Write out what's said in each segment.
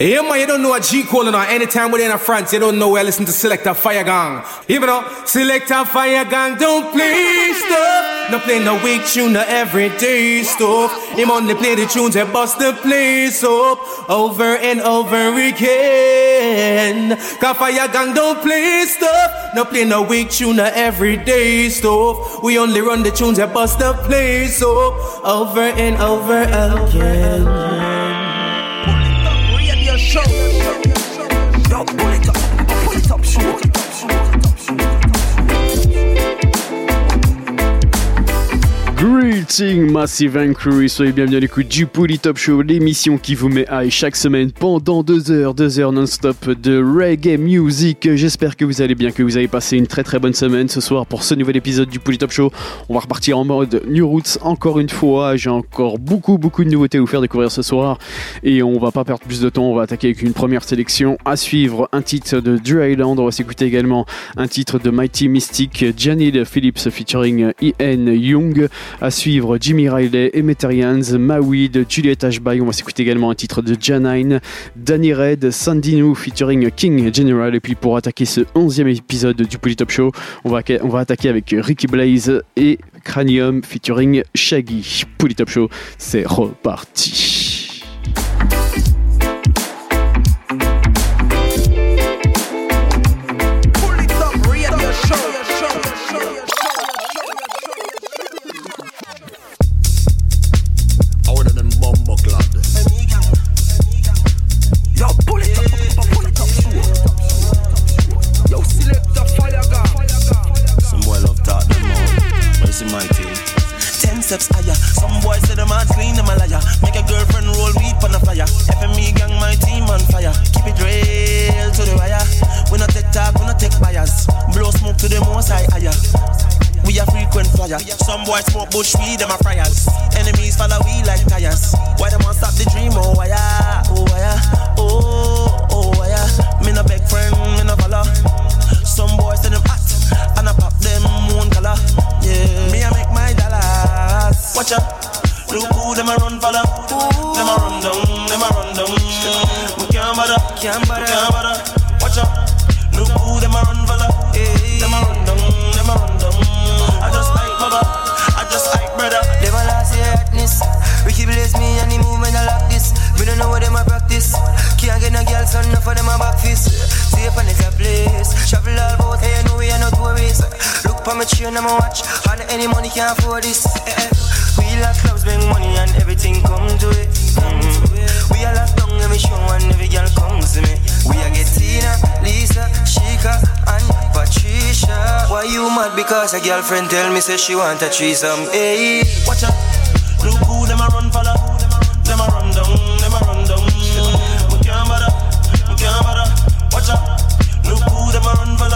Man, you don't know a G calling on. Anytime we're in France, you don't know where listen to Selector Fire Gang. Even though Selector Fire Gang don't play stuff. No play no weak tune, no everyday stuff. Him only play the tunes that bust the place up over and over again. Cause Fire Gang don't play stuff. No play no weak tune, no everyday stuff. We only run the tunes that bust the place up over and over again show. Massive and Crew, soyez bienvenue à l'écoute du Pouli Top Show, l'émission qui vous met high chaque semaine pendant deux heures, deux heures non-stop de reggae music. J'espère que vous allez bien, que vous avez passé une très très bonne semaine ce soir pour ce nouvel épisode du Pouli Top Show. On va repartir en mode New Roots encore une fois. J'ai encore beaucoup beaucoup de nouveautés à vous faire découvrir ce soir et on va pas perdre plus de temps. On va attaquer avec une première sélection. À suivre un titre de Drew Island. On va s'écouter également un titre de Mighty Mystic, Janil Phillips featuring Ian Young. À suivre Jimmy Riley, Emeterians, Mawid, Juliette Ashby. On va s'écouter également un titre de Janine, Danny Red, Sandino featuring King General. Et puis pour attaquer ce 11e épisode du Polytop Show, on va, on va attaquer avec Ricky Blaze et Cranium featuring Shaggy. Polytop Show, c'est reparti. Flyer. Some boys smoke bush weed, them a fryers. Enemies follow we like tires. Why them want stop the dream? Oh, why? Oh, why? Oh, oh, why? Me no beg friend, me no follow. Some boys say them hot, and I pop them moon color. Yeah, me I make my dollars. Watch out. Look who them a run for them. A run down, them a run down. We can't bother, can't bother, can't bother. Watch out. Look who them a run for just like brother. A lost your hotness. Ricky blaze me and he move when I lock this. Me don't know what them a practice. Can't get no girl, son, enough for them a back fist. Safe and it's a place. Travel all about, you know we are not tourists. Look for my chain and my watch. Hardly any money can afford this. We love clubs, bring money and everything come to it. Mm. We are locked down every show and every girl comes to me. We are get Tina, Lisa, Shika, and Patricia. Why you mad? Because a girlfriend tell me say she want a threesome. Hey, watch out. Look who them a run for Them a run down, them a run down. We can't bother, we can't bother. Watch out. Look who them a run for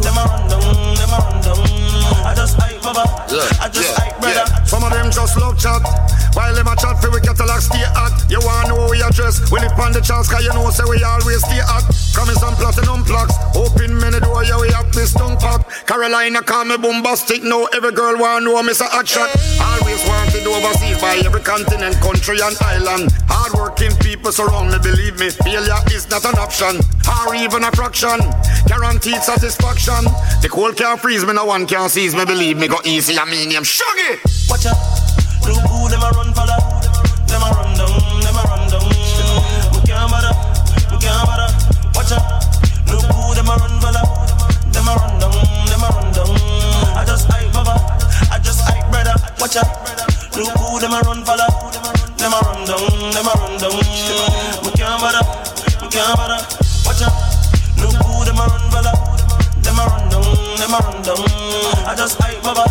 Them a run down, them a run down. I just hype baba, I just hype brother. Some of them just love chat. While them a chat for we catalog stay hot. You wanna know we address? We live on the chance cause you know say we always stay hot. Coming some platinum plugs. Open many door, yeah we have this tongue pop. Carolina call me bombastic. Now every girl wanna know me say hot shot. Always wanted overseas by every continent, country and island. Hardworking people surround me, believe me. Failure is not an option, or even a fraction. Guaranteed satisfaction. The cold can't freeze me, no one can seize me. Believe me, go easy. I mean him, shaggy. Watch out. Look who them a run for Them a run down, them a run down. We can't bother, we can't bother. Watch out. Look who them a run for Them a run down, them a run down. I just hype baba, I just hype brother. Watch out. Look who them a run for Them a run down, them a run down. We can't bother, we can't bother. Watch out. Look who them a run for down, down. I just hype baba,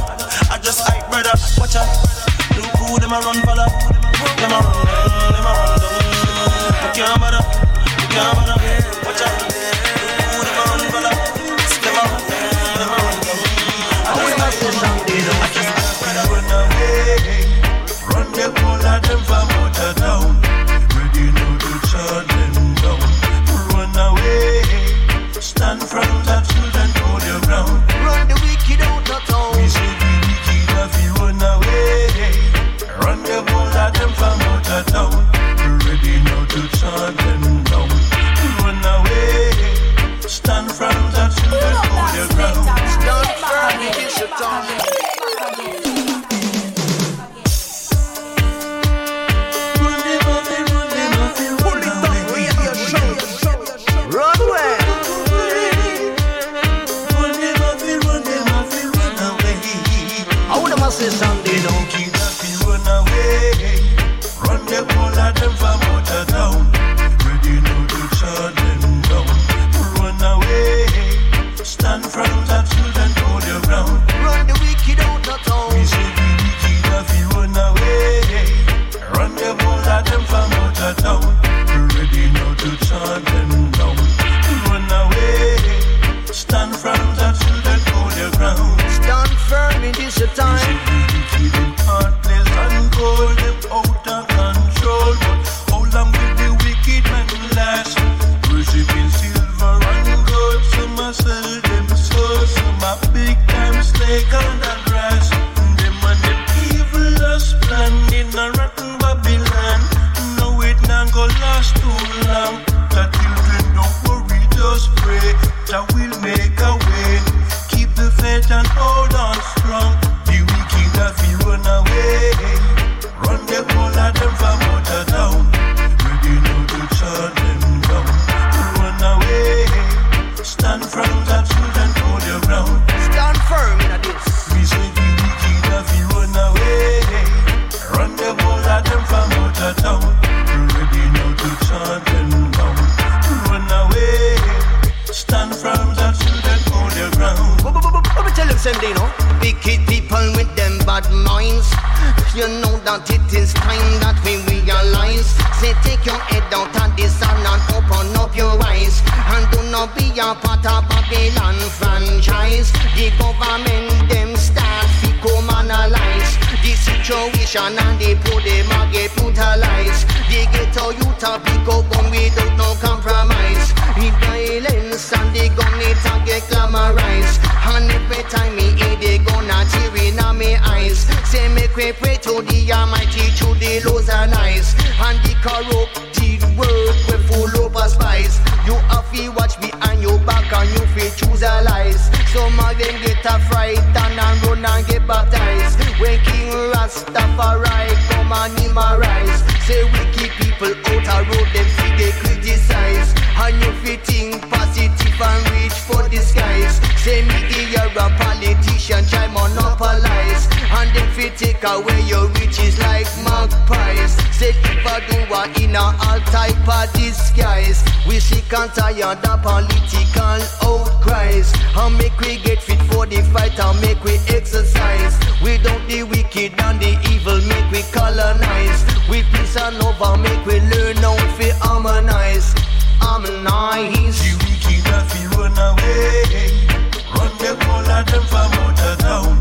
I just hype brother. Watch out. Look who them a run for Them a run down, them a run down. We can't bother, we can't bother. watch behind your back and you feel choose a lies. Some of them get a fright and run and get baptized. When King Rastafari Take away your riches like magpies. Said if I do I in a all type of disguise. We sick and tired of political outcries. And make we get fit for the fight and make we exercise. We don't the wicked and the evil, make we colonize. We peace and love, make we learn how to harmonize. Harmonize. The wicked have to run away. Run the all of them from out of town.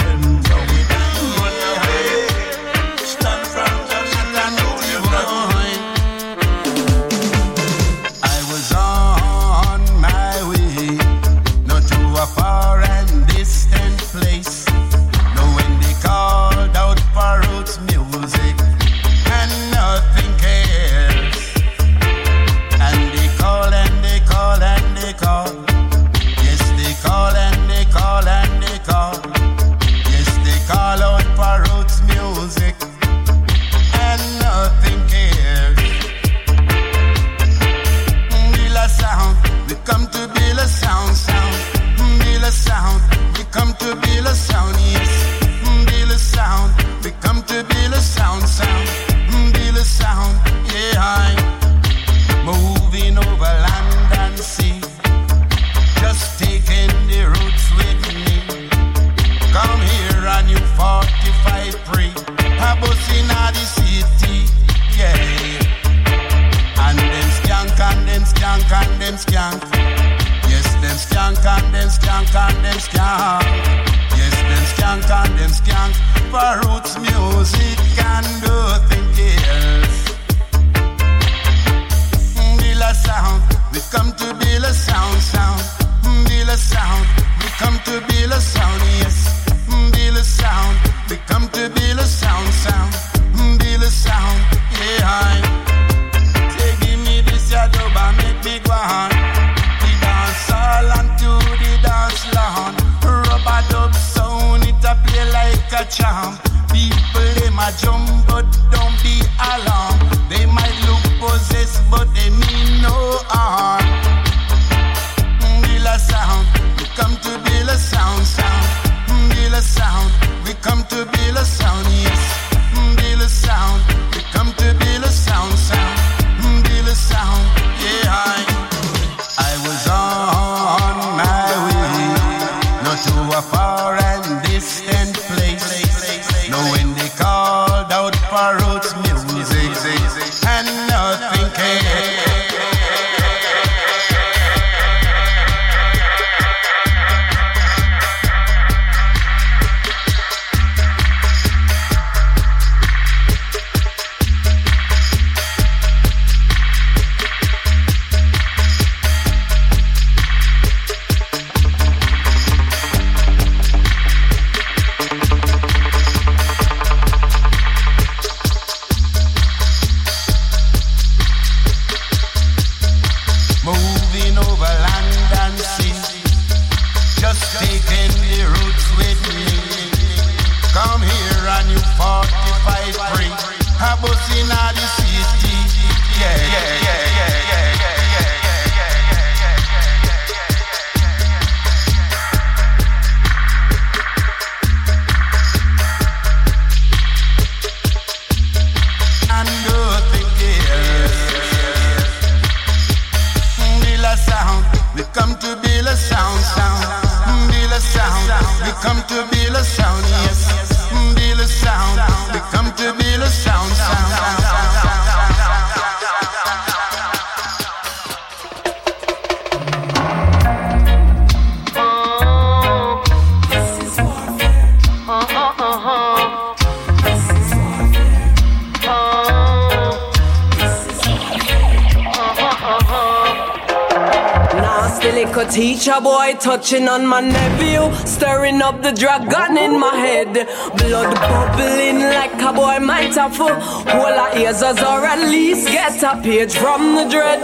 touching on my nephew, stirring up the dragon in my head. Blood bubbling like a boy might have full. All our ears as or at least get a page from the dread.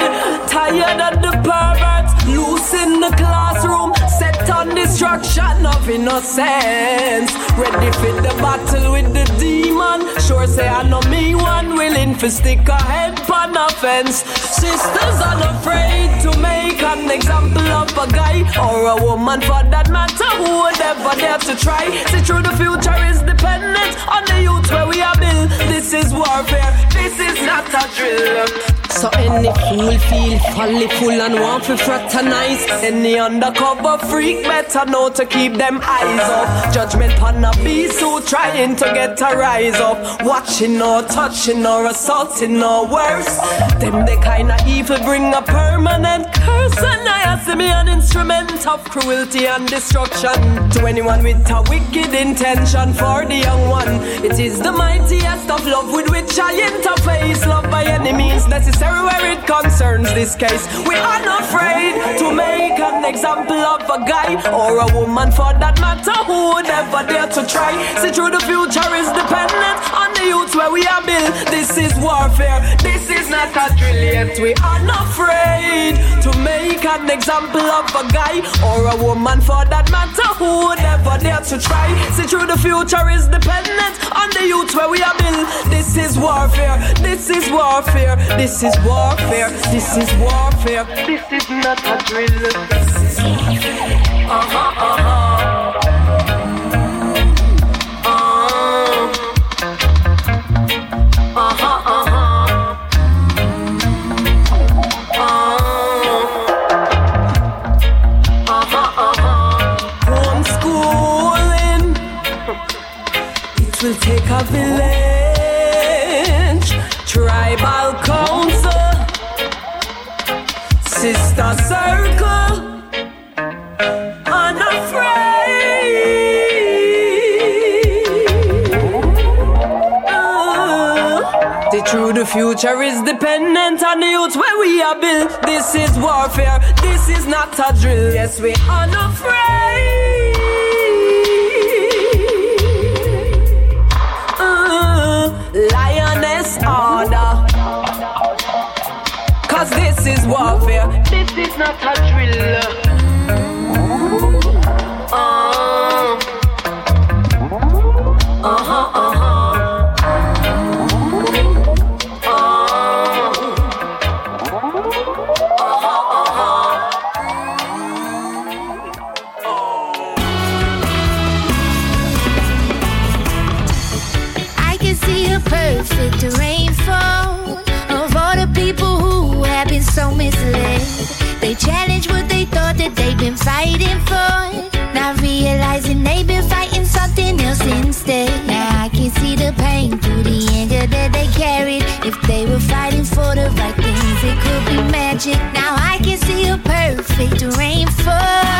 Tired of the perverts, loose in the classroom, set on destruction of innocence. Ready for the battle with. Sure say I know me one willing for stick a head on a fence. Sisters unafraid to make an example of a guy or a woman for that matter who would ever dare to try. See through the future is dependent on the youth where we are built. This is warfare, this is not a drill. So any fool feel folly full and want to fraternize. Any undercover freak better know to keep them eyes up. Judgment on a beast who trying to get a rise up. Watching or touching or assaulting or worse. Them the kind of evil bring a permanent curse. And I to be an instrument of cruelty and destruction. To anyone with a wicked intention for the young one. It is the mightiest of love with which I interface. Love by any means necessary where it concerns this case. We are not afraid to make an example of a guy or a woman for that matter who would ever dare to try. See through the future is dependent on the youth where we are built. This is warfare. This is not a drill yet. We are not afraid to make an example of a guy or a woman for that matter who would ever dare to try. See through the future is dependent on the youth where we are built. This is warfare. This is warfare. This is warfare. This is warfare. This is not a drill. This is sister circle, unafraid. Uh, The true the future is dependent on the youth where we are built. This is warfare, this is not a drill. Yes, we are not afraid. Uh, lioness order. Cause this is warfare, is not a drill. Fighting for, not realizing they've been fighting something else instead. Now I can see the pain through the anger that they carried. If they were fighting for the right things, it could be magic. Now I can see a perfect rainfall.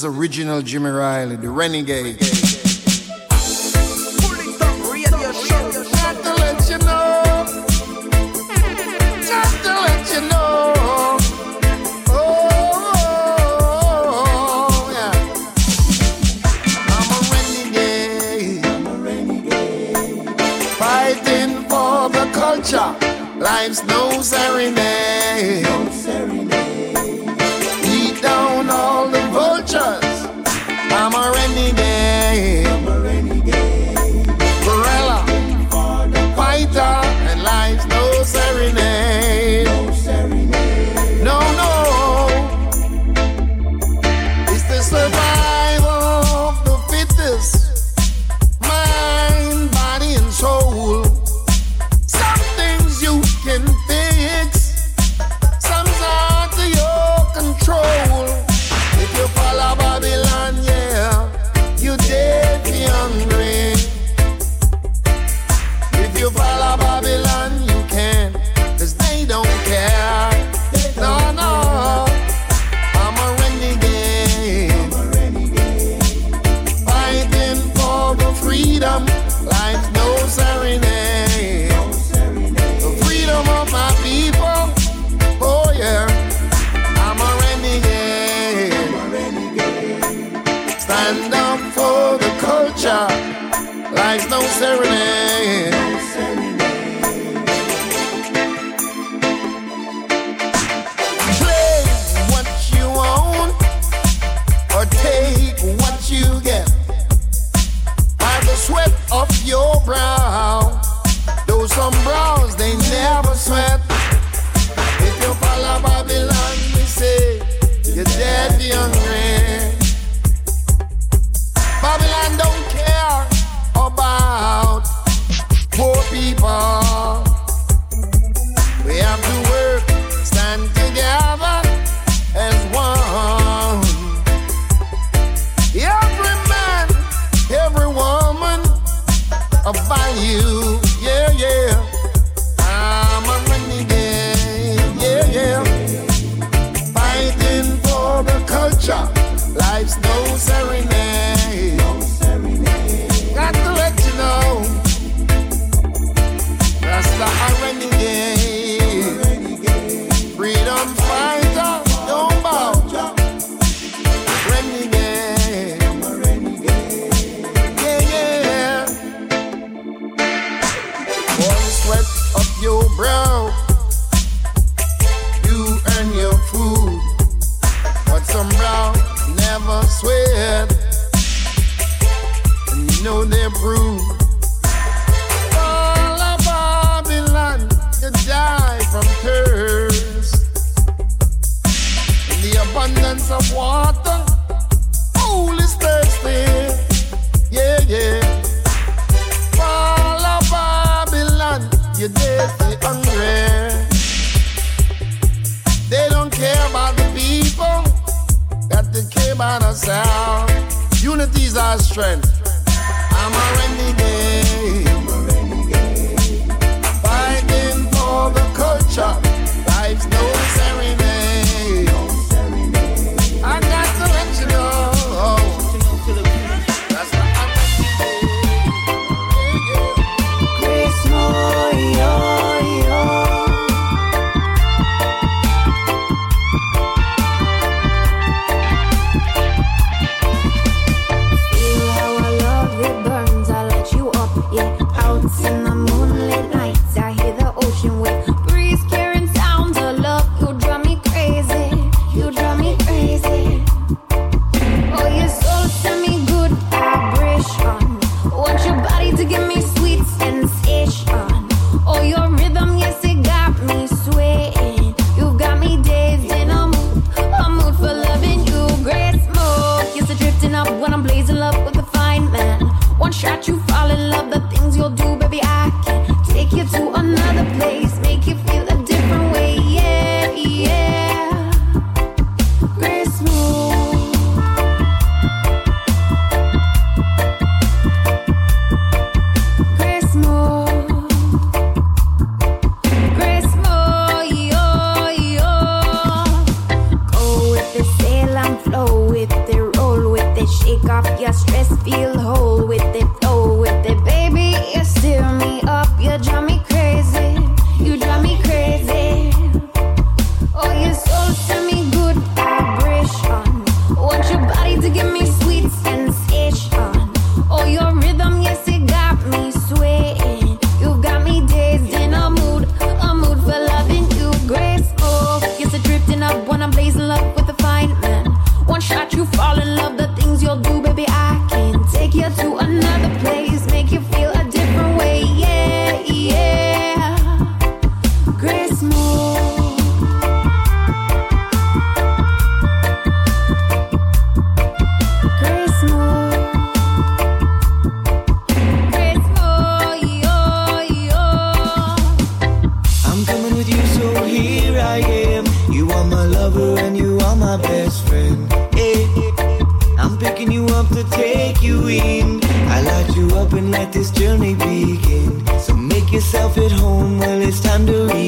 Is original Jimmy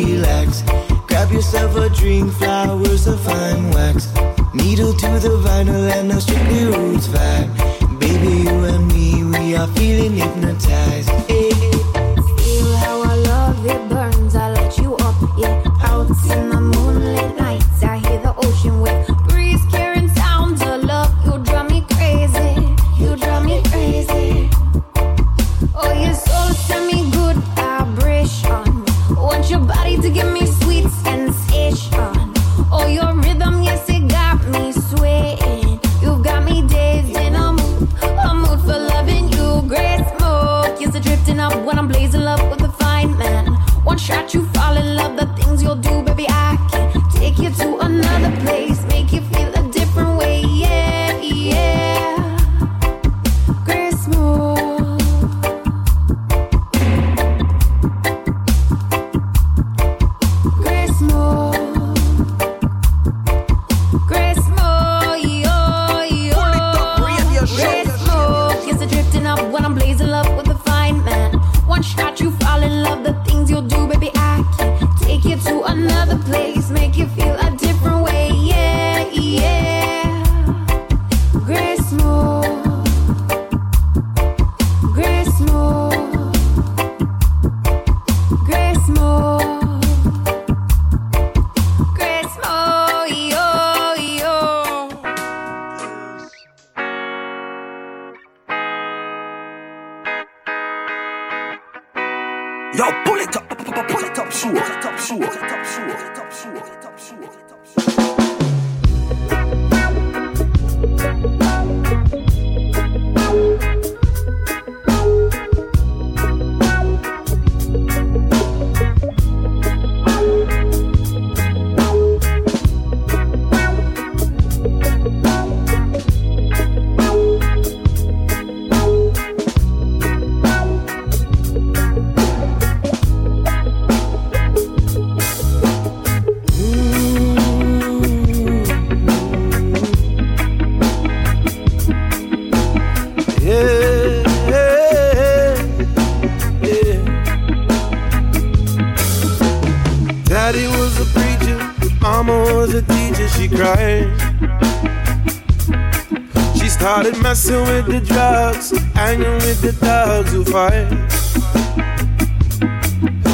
relax. Grab yourself a drink, flowers of fine wax. Needle to the vinyl and a strictly roots back. Baby, you and me, we are feeling hypnotized.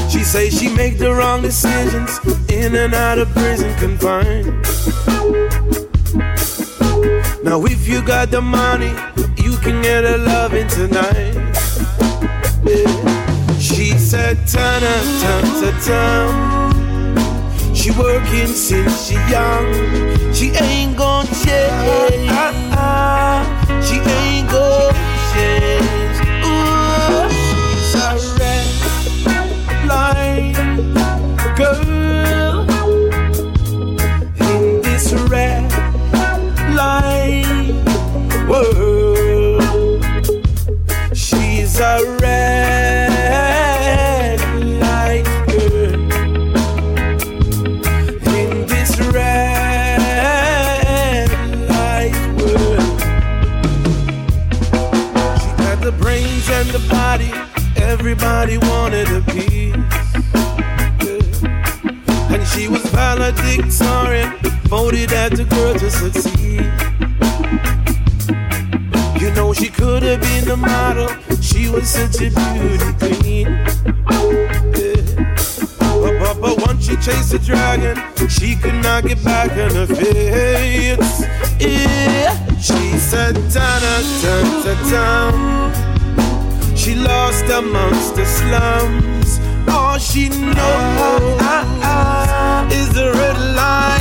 She say she make the wrong decisions, in and out of prison confined. Now if you got the money, you can get a loving tonight. Yeah. She said, turn up, turn to turn. She working since she young. She ain't gon' change. Ah, ah, ah. She ain't gon' Everybody wanted a piece. And she was valedictorian, voted as the girl to succeed. You know, she could have been a model, she was such a beauty queen. But, but, but once she chased a dragon, she could not get back on her feet. Yeah. She said, ta-da, ta-ta-ta. She lost amongst the slums. All she knows ah, ah, ah, is the red light.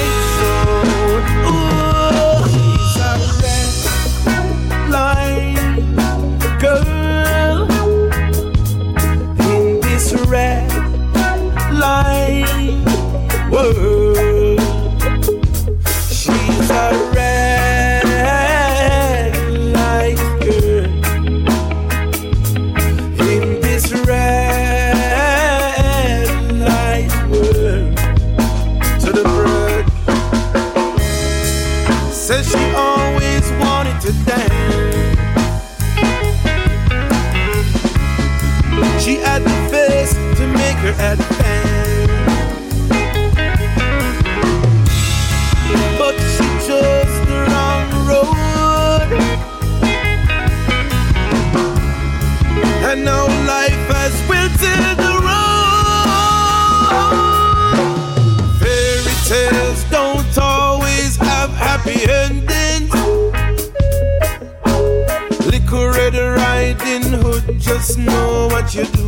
know what you do.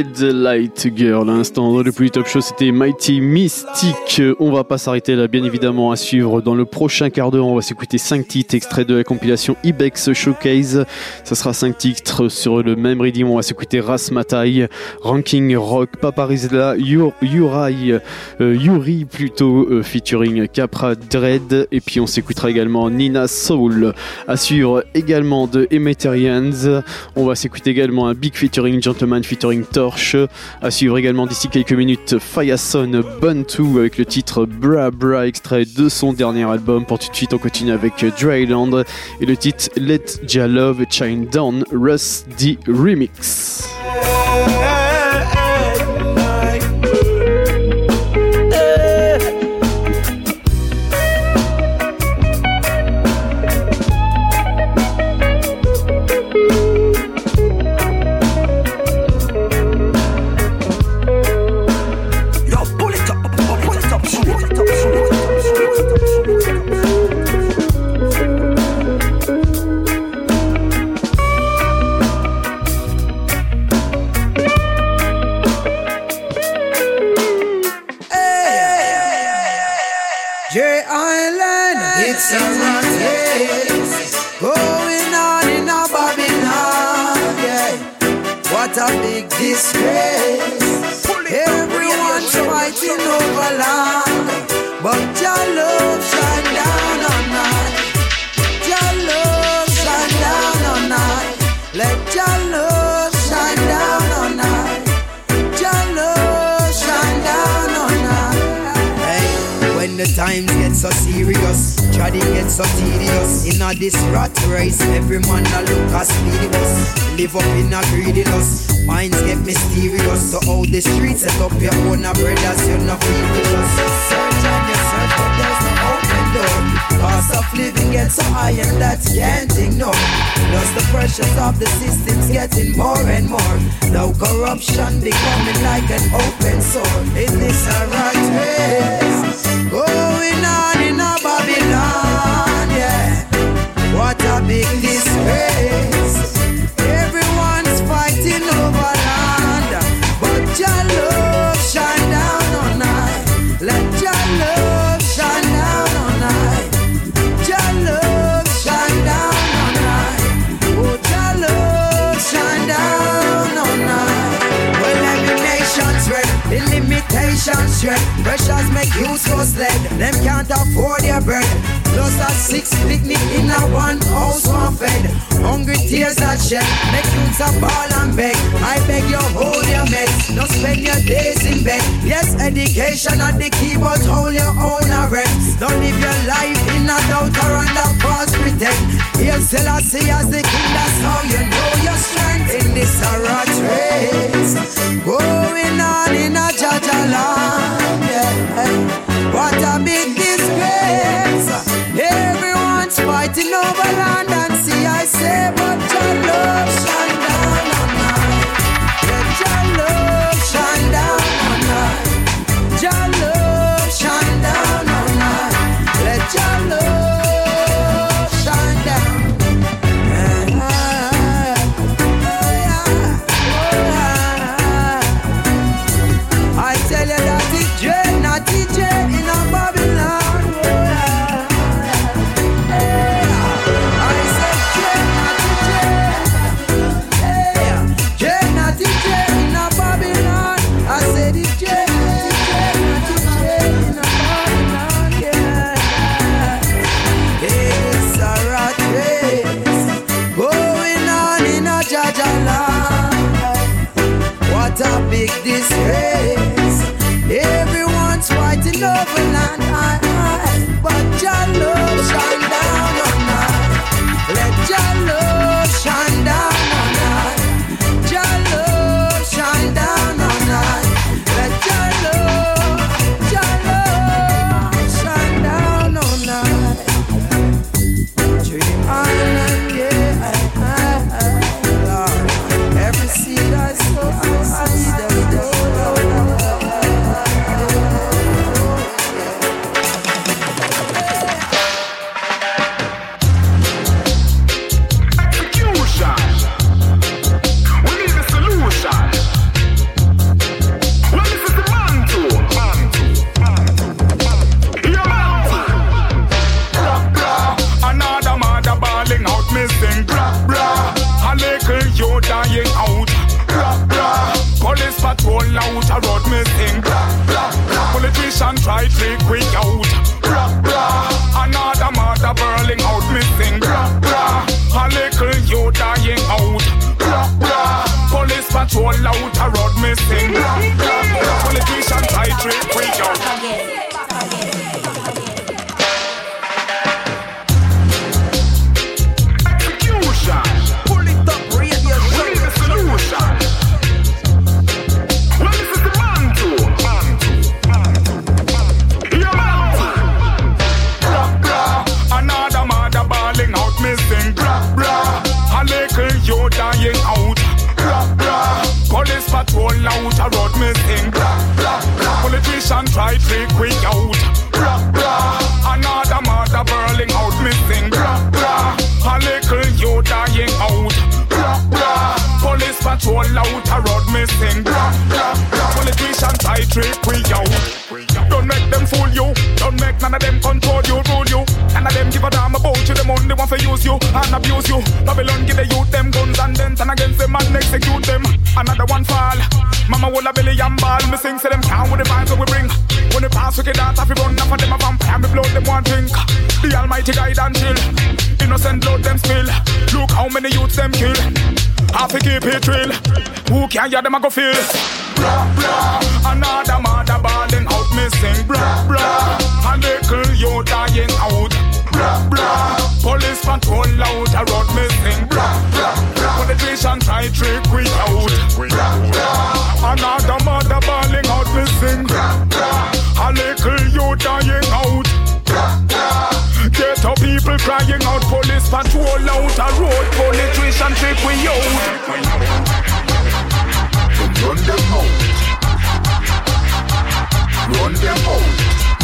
Red Light Girl, l'instant dans le plus top show, c'était Mighty Mystic. On va pas s'arrêter là, bien évidemment, à suivre dans le prochain quart d'heure. On va s'écouter 5 titres extraits de la compilation Ibex Showcase. Ça sera 5 titres sur le même rythme. On va s'écouter Rasmatai, Ranking Rock, Paparizla, Yur- Yurai, euh, Yuri plutôt, euh, featuring Capra Dread. Et puis on s'écoutera également Nina Soul. À suivre également de Emeterians. On va s'écouter également un Big featuring Gentleman featuring À suivre également d'ici quelques minutes Fireson Buntu avec le titre Bra Bra extrait de son dernier album. Pour tout de suite, on continue avec Dryland et le titre Let Ja Love Shine Down Russ D Remix. Land, but your love times get so serious, trading gets so tedious. In a this rat race, every man a look a speedy. Live up in a greediness, minds get mysterious. So how the streets set up your own a brothers, you're not feel with us. Search and you search, but there's no open door. Cost of living gets so high and that can't ignore. Plus the pressures of the system's getting more and more. Now corruption becoming like an open sword. Is this a rat race? Going on in a Babylon, yeah. What a big disgrace. Dread. Pressures make you so sled. Them can't afford your bread. Plus a six picnic in a one house one fed. Hungry tears that shed. Make you a ball and beg. I beg you hold your meds. Don't spend your days in bed. Yes, education at the key, but hold your own arrest. Don't live your life in a doubt or under false pretend. Here, Selassie as the king, that's how you know your strength in this rat race. Going on in a Jaja land. Fighting over land, I, I, but your love road Will a belly and ball. Me sing say them count with the vibes that we bring. When they pass wicked dance, if we run up for them a vampire, me blow them one drink. The Almighty guide and chill. Innocent blood them spill. Look how many youths them kill. Half a keep it real. Who can hear them a go feel? Bra bra, another mother balling out missing. Bra bra, a little you dying out. Bra bra, police patrol out a road missing. Bra bra, bra, politician try trick we out. Another mother balling out. Bra bra, a little you dying out. Up people crying out, police patrol out a road, politician trick we out. Run them out. Run them out.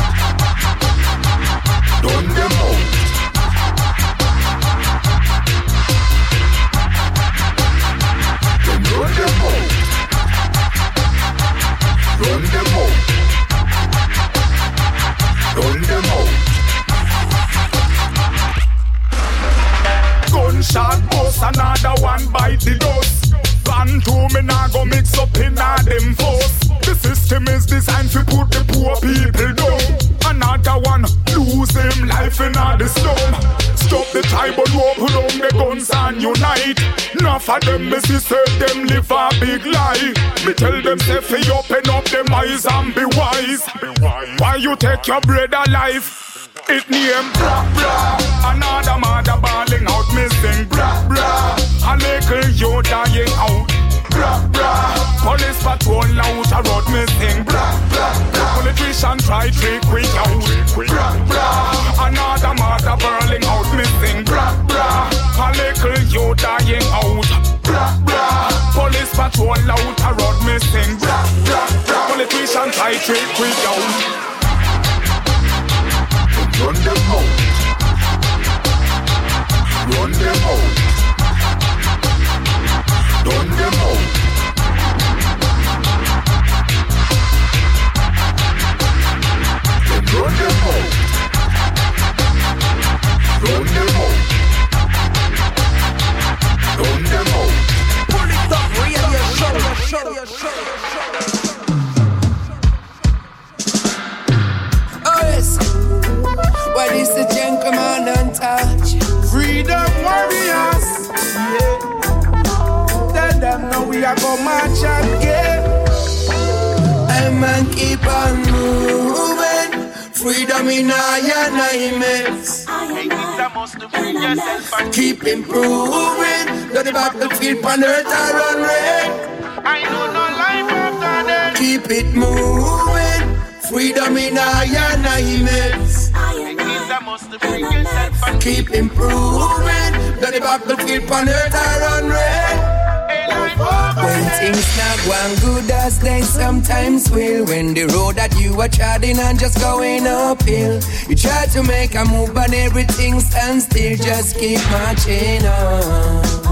Bite the dust. Van two me nah go mix up in a them force. The system is designed to put the poor people down. Another one lose him life in a the slum. Stop the tribal war, put down the guns and unite. Enough of them me see them live a big lie. Me tell them say open up them eyes and be wise. Why you take your brother life? It name bra bra. Another mother balling out missing bra bra. A little you dying out. Bra bra. Police patrol out a road missing bra bra. bra. Politician try trick we out. Bra bra. Another mother burling out missing bra bra. A little you dying out. Bra bra. Police patrol out a road missing bra bra. bra. Politician try trick we out. Run them out. Run them out. Run them out. Run them out. Run them out. Run them out. Pull it up, radio show, show, show. What is the gentleman untouched? Freedom warriors. Yeah. Tell them now we are go march again. I man keep on moving. Freedom in our nights. Keep improving. Though the battlefield on earth are run red. I know no life after death. Keep it moving. Freedom in our Keep improving. Though the battlefield on earth are run red. When things not going good as they sometimes will When the road that you are treading on just going uphill You try to make a move but everything stands still Just keep marching on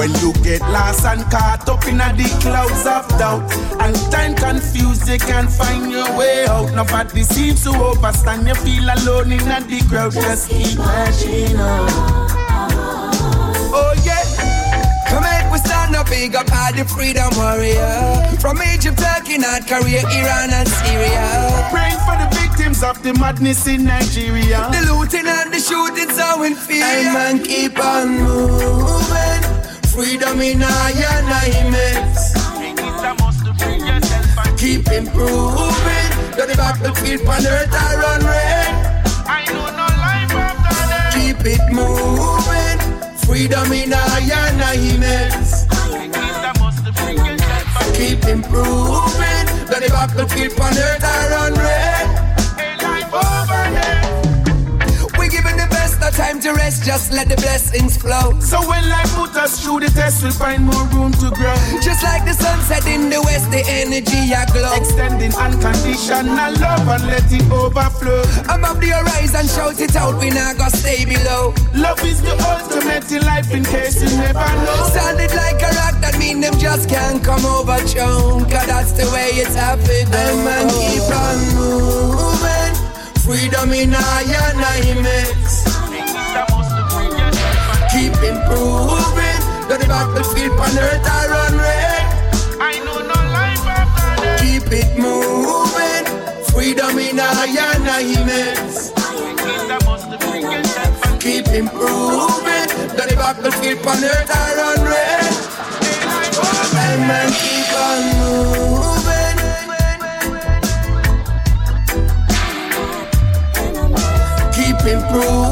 When you get lost and caught up in a the clouds of doubt And time confused, you can't find your way out Nobody seems to overstand, you feel alone in a the crowd Just keep marching on Oh yeah, come make we stand up big up all the freedom warrior. From Egypt, Turkey, North Korea, Iran and Syria. Praying for the victims of the madness in Nigeria. The looting and the shooting so in fear. Hey man, keep on moving. Freedom in our immense. Keep improving. Though the battlefield on earth I run red. I know no life after death. Keep it moving. Freedom in our immense. Keep improving. Though the battlefield on earth I run red. Time to rest, just let the blessings flow. So when life put us through the test, we'll find more room to grow. Just like the sunset in the west, the energy I glow. Extending unconditional love and let it overflow. Above the horizon, shout it out, we not gonna stay below. Love is the ultimate in life in case you never know. Solid like a rock, that mean them just can't come over chunk. Cause that's the way it's happening. And man, keep on moving. Freedom in our immense. Keep improving. Though the battlefield on earth I run red. I know no life after death. Keep it moving. Freedom in our immense. Keep improving. Though the battlefield on earth I run red. And man, keep on moving. Keep improving.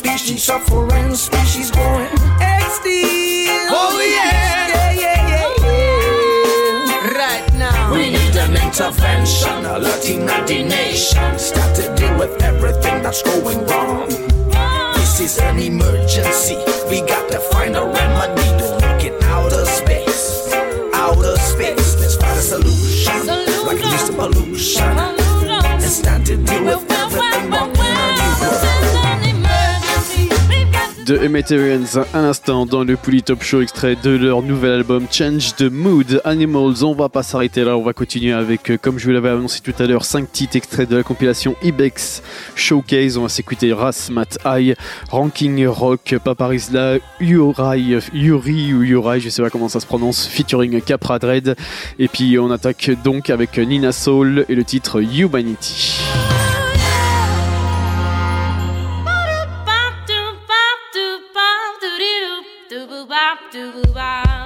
Species suffering, species going extinct. Oh yeah, yeah, yeah, yeah, yeah. Right now, We need an intervention, alerting the nation. Start to deal with everything that's going wrong. This is an emergency. We got to find a remedy. Don't look at outer space. Outer space. Let's find a solution. Like reduce the pollution. And start to deal with de Emeterians à l'instant dans le Pouli Top Show extrait de leur nouvel album Change the Mood Animals. On va pas s'arrêter là, on va continuer avec, euh, comme je vous l'avais annoncé tout à l'heure, 5 titres extraits de la compilation Ibex Showcase. On va s'écouter Ras Mat High, Ranking Rock, Paparizla, Yuri, Yuri ou Yurai, je sais pas comment ça se prononce, featuring Capra Dread. Et puis on attaque donc avec Nina Soul et le titre Humanity. Time's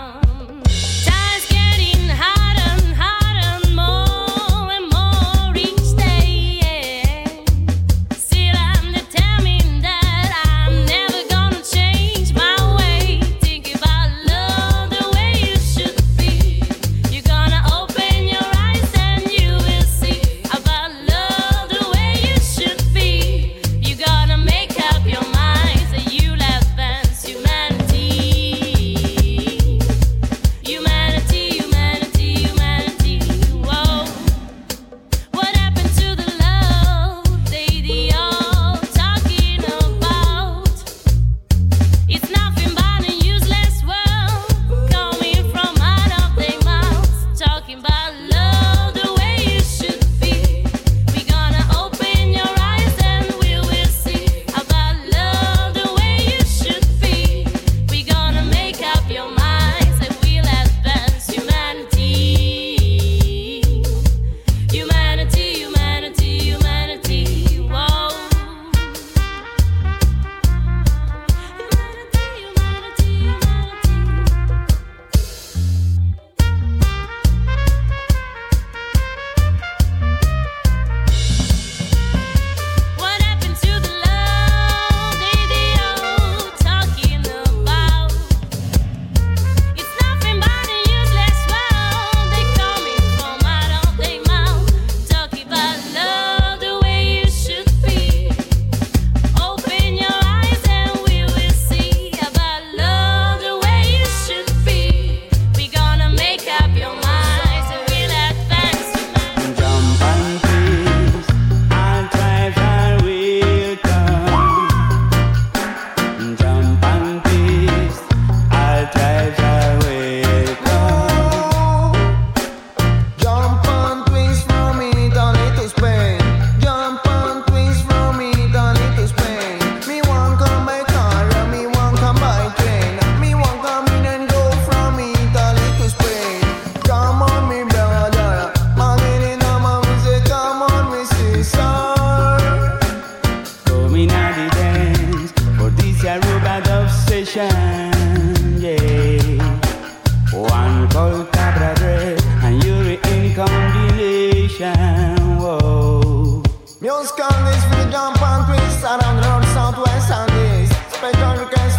on this, freedom pancreas, around southwest on this. Special request.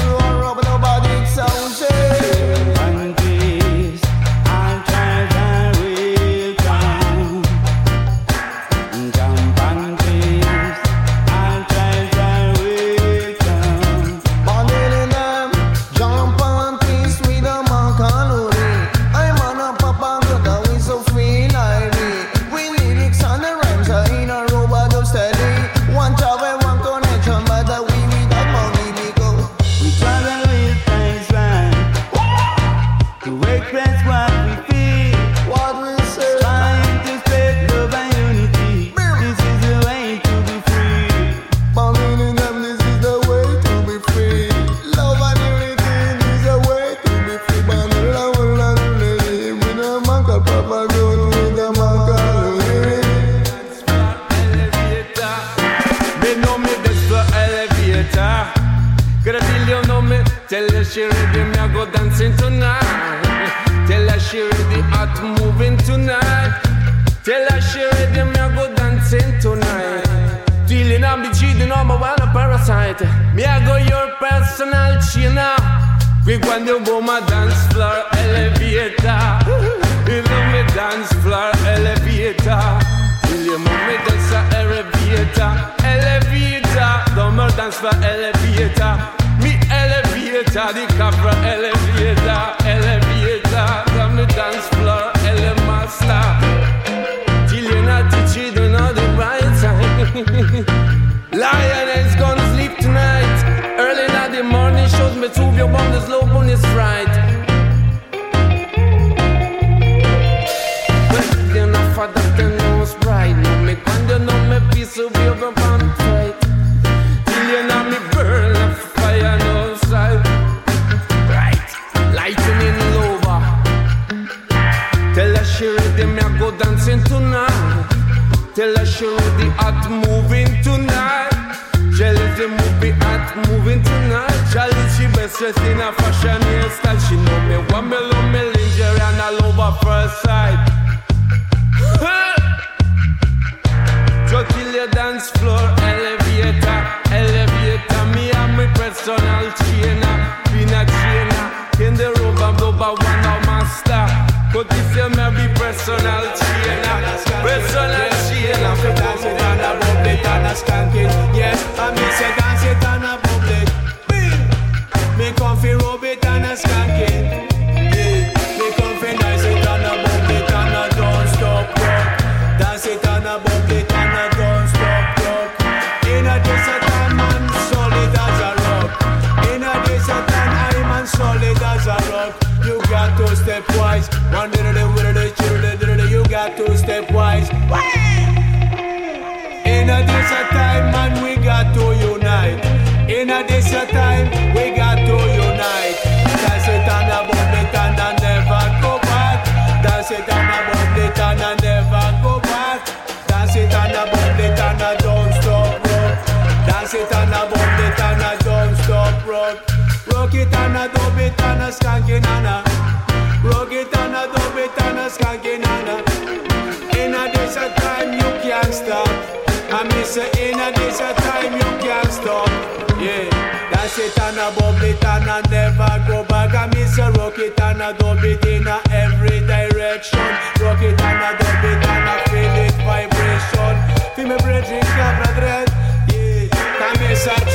it and I bump it and I never go back. I miss a rocket and I dub it in a every direction. Rocket and I dub it and I feel it vibration. Feel me bridging, cabra dread. Yeah, I miss a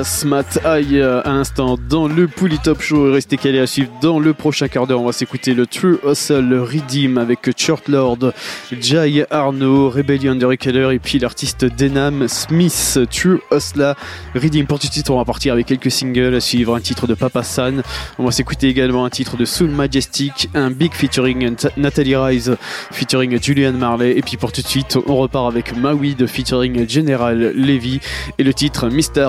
Bass, Matt High à l'instant dans le Pouli Top Show. Restez calés à suivre dans le prochain quart d'heure. On va s'écouter le True Hustle Redeem avec Short Lord, Jay Arno, Rebellion de Keller et puis l'artiste Denham Smith. True Hustle Redeem. Pour tout de suite, on va partir avec quelques singles à suivre. Un titre de Papa San. On va s'écouter également un titre de Soul Majestic, un big featuring Natalie Rise, featuring Julian Marley. Et puis pour tout de suite, on repart avec Maui featuring General Levy et le titre Mr.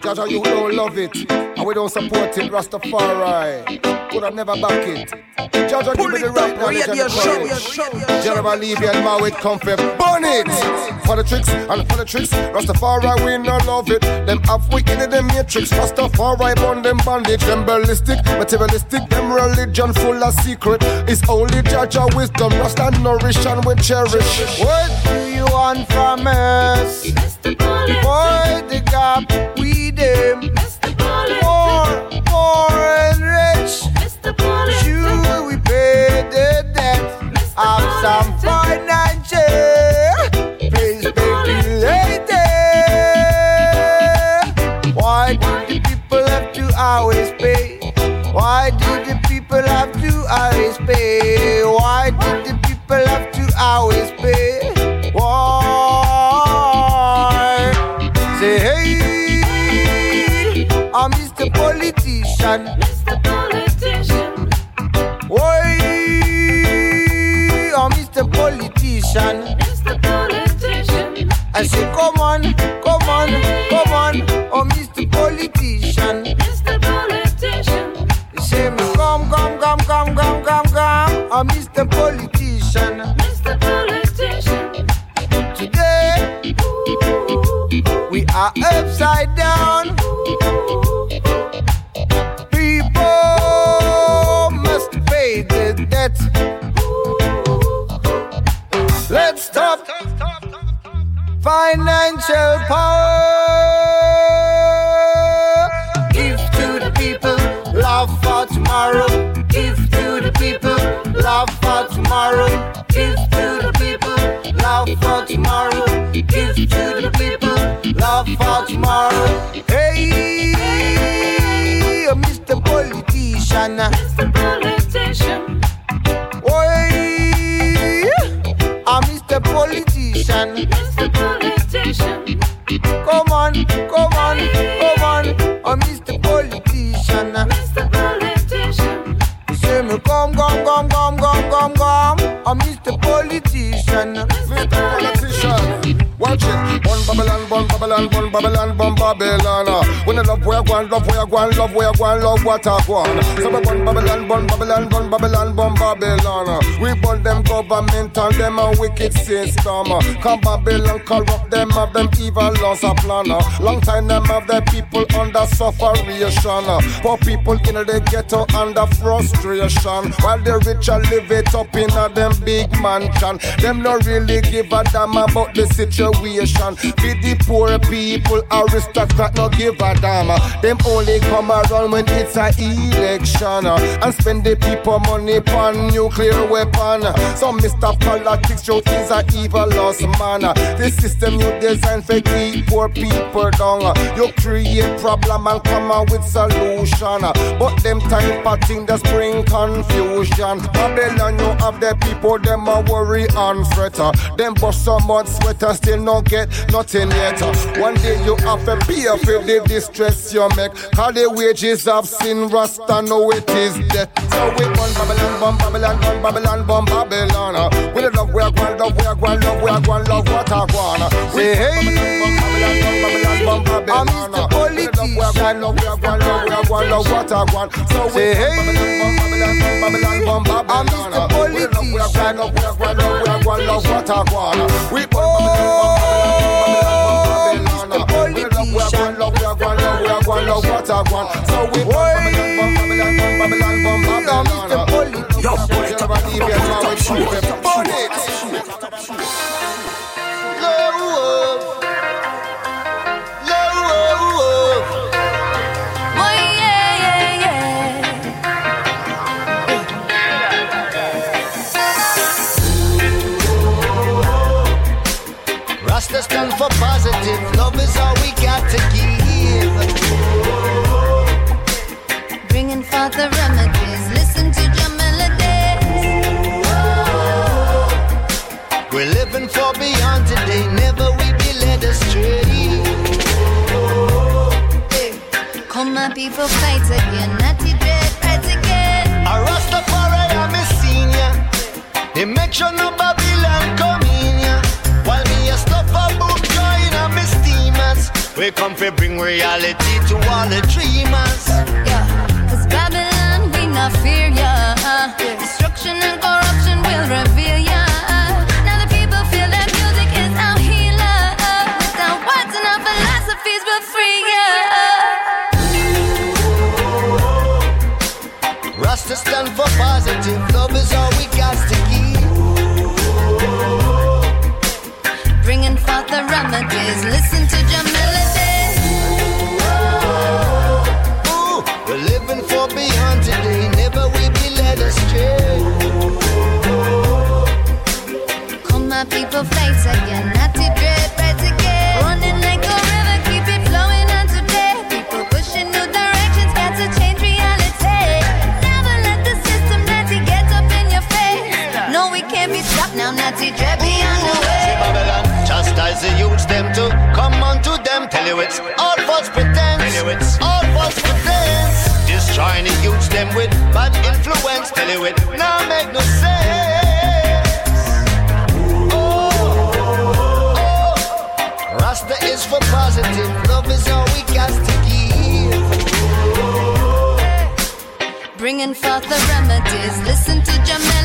Jaja, you don't love it, and we don't support it. Rastafari, could have never back it. Jaja, give me the right knowledge and the courage. General Libyan, Mao, it come for burn it. Politics and politics, Rastafari, we no love it. Them halfway in the matrix, Rastafari, burn them bandage. Them ballistic, materialistic, them religion full of secret. It's only Jaja wisdom, Rasta nourish and we cherish. What do you want from us? Boy, the gap we them. More, more and rich. We pay the debt of some financial place speculated. Why do the people have to always pay? Why do the people have to always pay? Why do the people have to always pay? Mr. Politician. Mr. Politician. Why? I'm Mr. Politician. Mr. Politician. I say come on, come on, come on, oh Mr. Politician. Mr. Politician. Say me come, come, come, come, come, come, come, oh Mr. Politician. Financial power. Give to the people, love for tomorrow. Give to the people, love for tomorrow. Give to the people, love for tomorrow. Give to the people, love for tomorrow. Hey, Mr. Politician. Mr. Politician. Oi, I'm Mr. Politician. Mr. Babylon, Babylon, one Babylon. When I love where I go, love where I go, love where I go, love what I want. So we one Babylon, one Babylon, one Babylon, one Babylon. We burn them government and them a wicked system. Come Babylon corrupt them of them evil laws a plan. Long time them have the people under sufferation. Uh, Poor people in the ghetto under frustration. While the rich are live it up in a them big mansion. Them not really give a damn about the situation. Be the poor people, aristocrat no give a damn. Them only come around when it's a election uh, and spend the people money on nuclear weapon. So Mr. Politics show is a evil lost man. Uh, The system you design for keep poor people down. Uh, You create problem and come out with solution. Uh, But them time patting the spring confusion. Babylon you have the people them a worry and fret. uh. Them bust some mud sweater still no get nothing yet. uh. One day you have to pay for the distress you make. Call the wages of sin Rasta know it is death. So we one Babylon, one Babylon, one Babylon, one Babylon. uh. We the love we are love we are love we are love what I want. Say hey, one Babylon, one Babylon, one Babylon. I'm Mr. Politician. Love we are love we are going, love what I want. So we hey, one Babylon, one Babylon, one Babylon. I'm Mr. Politician. We are love we are love we are love what I want. We Mr. a one. So we Babylon, Yo, put it up, put it up, put it up, it it it it people fight again. Natty dread fight again. A Rastafari, I'm a senior. They make sure no Babylon come in yeah. While me a stuff a book join a me steamers. We come for bring reality to all the dreamers. Yeah, cause Babylon, we not fear ya. stand for positive. Love is all we got to keep. Bringing forth the remedies. Listen to your melodies. Ooh, we're living for beyond today. Never we be led astray. Call my people face again. them with bad influence. Tell you it now make no sense. Oh, oh, oh. Rasta is for positive, love is all we got to give. Bringing forth the remedies, listen to Jamaica.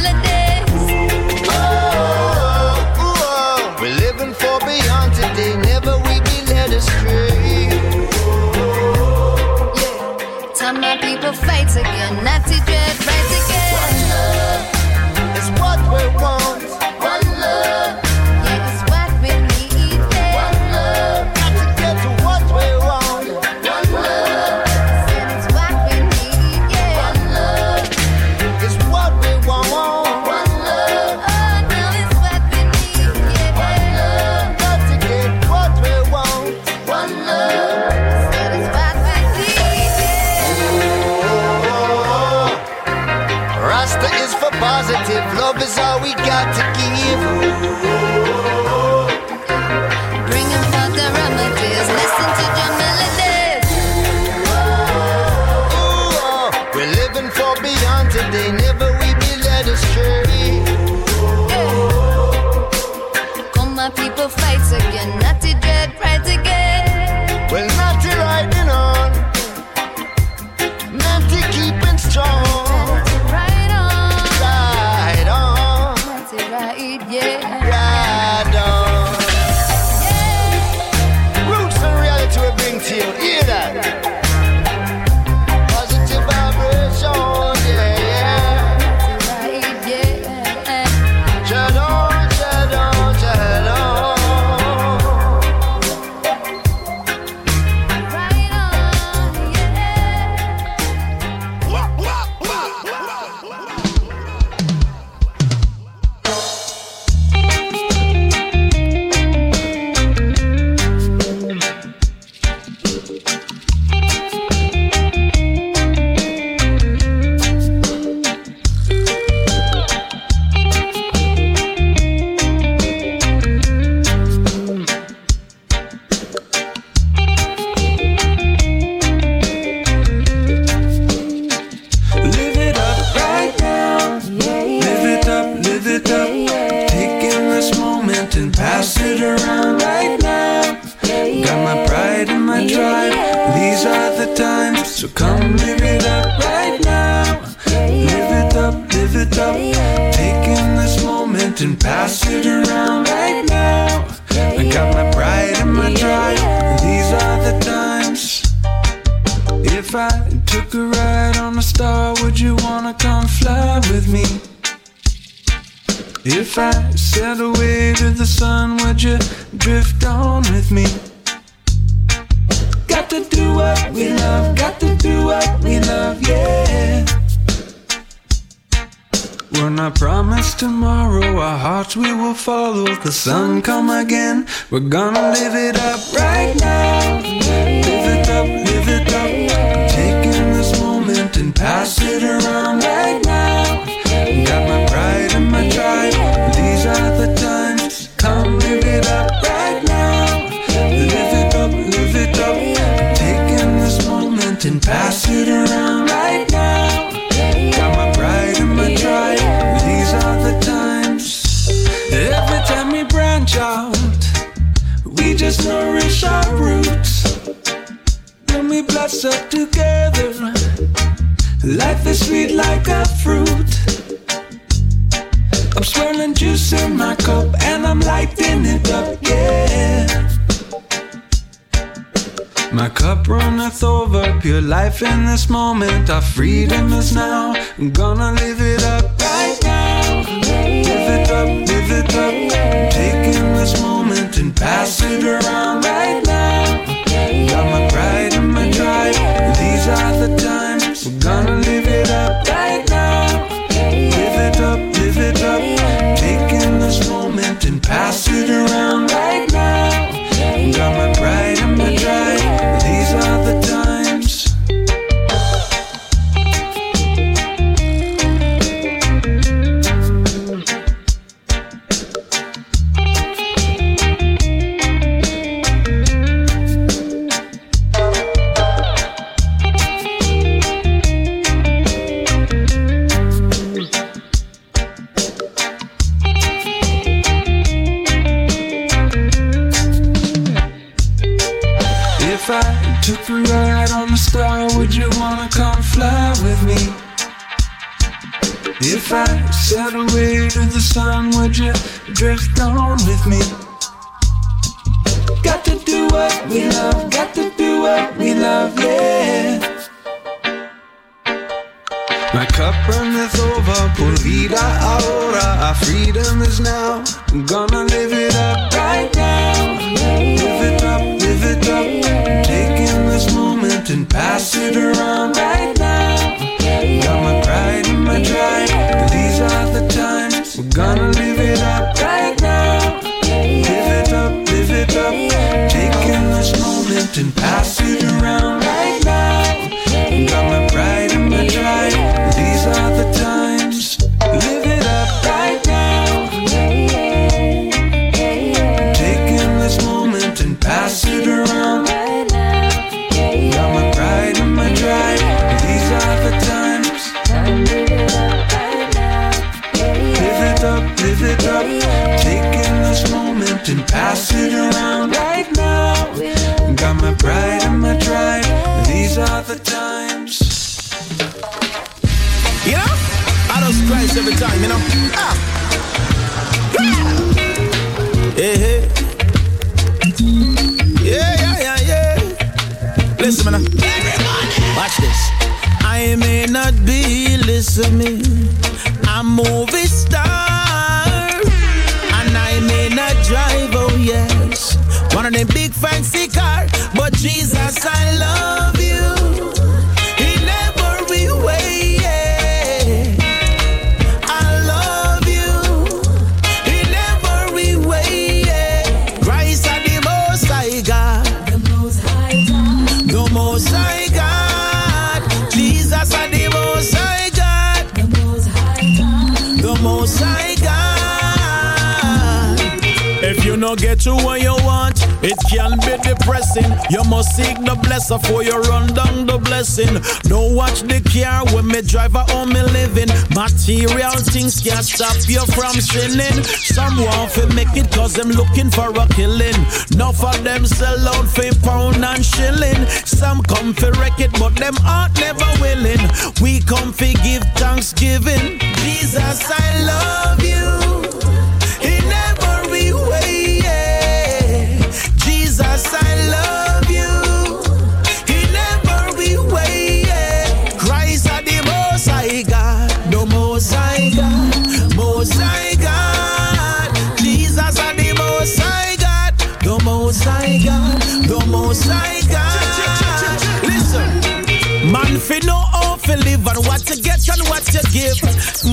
pass it. come again. We're gonna live it up. life in this moment, our freedom is now. I'm gonna live time, you know. Ah. Yeah. Hey, hey. Yeah, yeah, yeah, yeah. Listen, man. Everybody. Watch this. I may not be listening get you what you want. It can be depressing. You must seek the blesser for you run down the blessing. Don't watch the car when me drive a home me living. Material things can't stop you from sinning. Some want to make it cause them looking for a killing. Enough of them sell out for pound and shilling. Some come for wreck it, but them are never willing. We come for give thanksgiving. Jesus, I love you. Most God. Listen, man, fi know how fi live and what you get and what you give.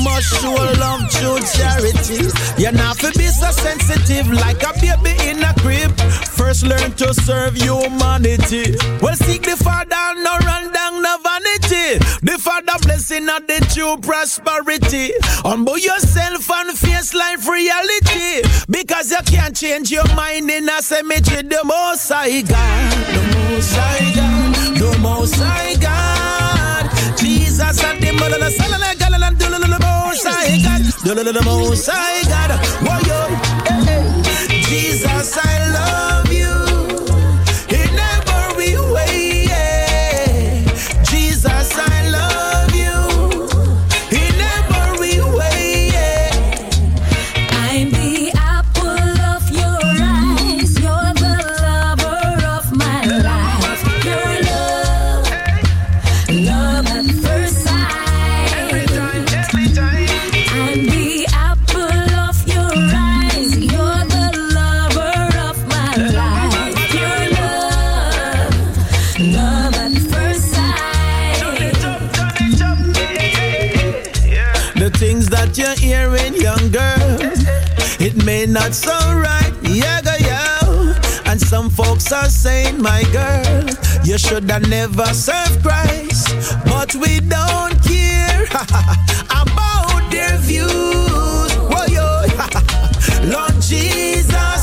Must show love through charity. You not fi be so sensitive like a baby in a crib. First learn to serve humanity. Well, seek the Father, no run down, vanity. The Father blessing of the true prosperity. Humble yourself and face life reality. Because you can't change your mind in a cemetery. The most high God, the most high God, the most high God. Jesus and the mother, the son, and the girl, and the most high God, the most high God. Whoa, yo, not sound right, yeah, go, yeah. And some folks are saying, my girl, you should have never served Christ. But we don't care about their views. Whoa, yo. Lord Jesus,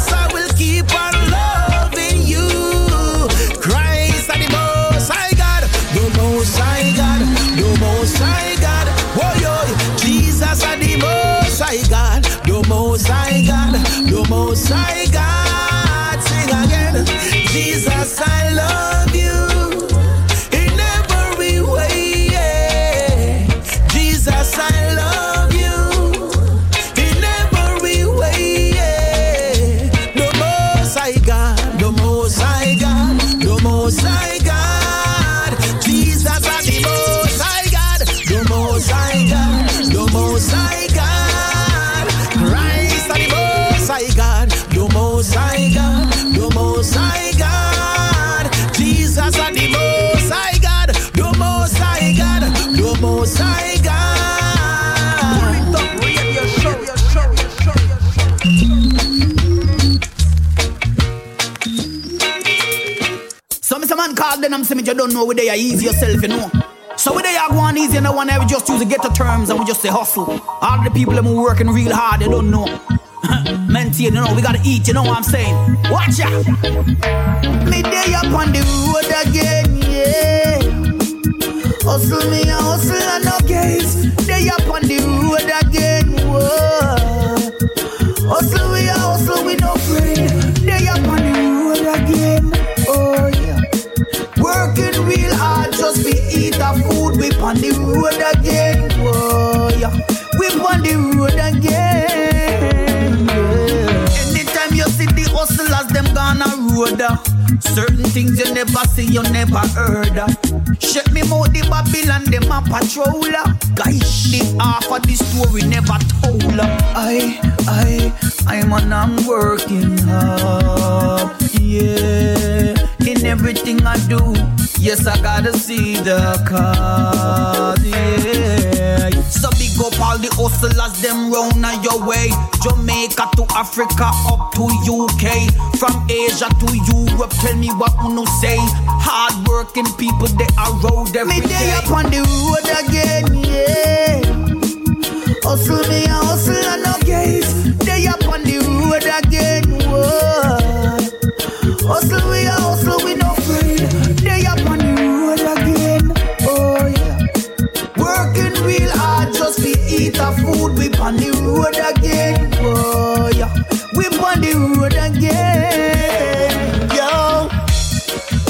most high God. Sing again. Jesus, I I'm saying you don't know where they are easy yourself, you know. So where they are going easy and the one we just use to get the terms and we just say hustle. All the people that are working real hard, they don't know. Maintain, you know, we gotta eat, you know what I'm saying? Watch out! Me day up on the road again, yeah. Hustle me and hustle and no gaze. Day up on the road again, whoa. We hustle Certain things you never see, you never heard. Check me out the Babylon, them a patroller. Guys, the half of the story never told. I, I, I'm on, I'm working hard. Yeah, in everything I do. Yes, I gotta see the cause. Yeah. So big up all the hustlers, them round on your way. Jamaica to Africa, up to UK. From Asia to Europe, tell me what you say. Hard working people, they are road every Me day day. up on the road again, yeah. Hustle me and hustle and no gaze. Eat food. We on the road again, oh yeah. We on the road again, Yo,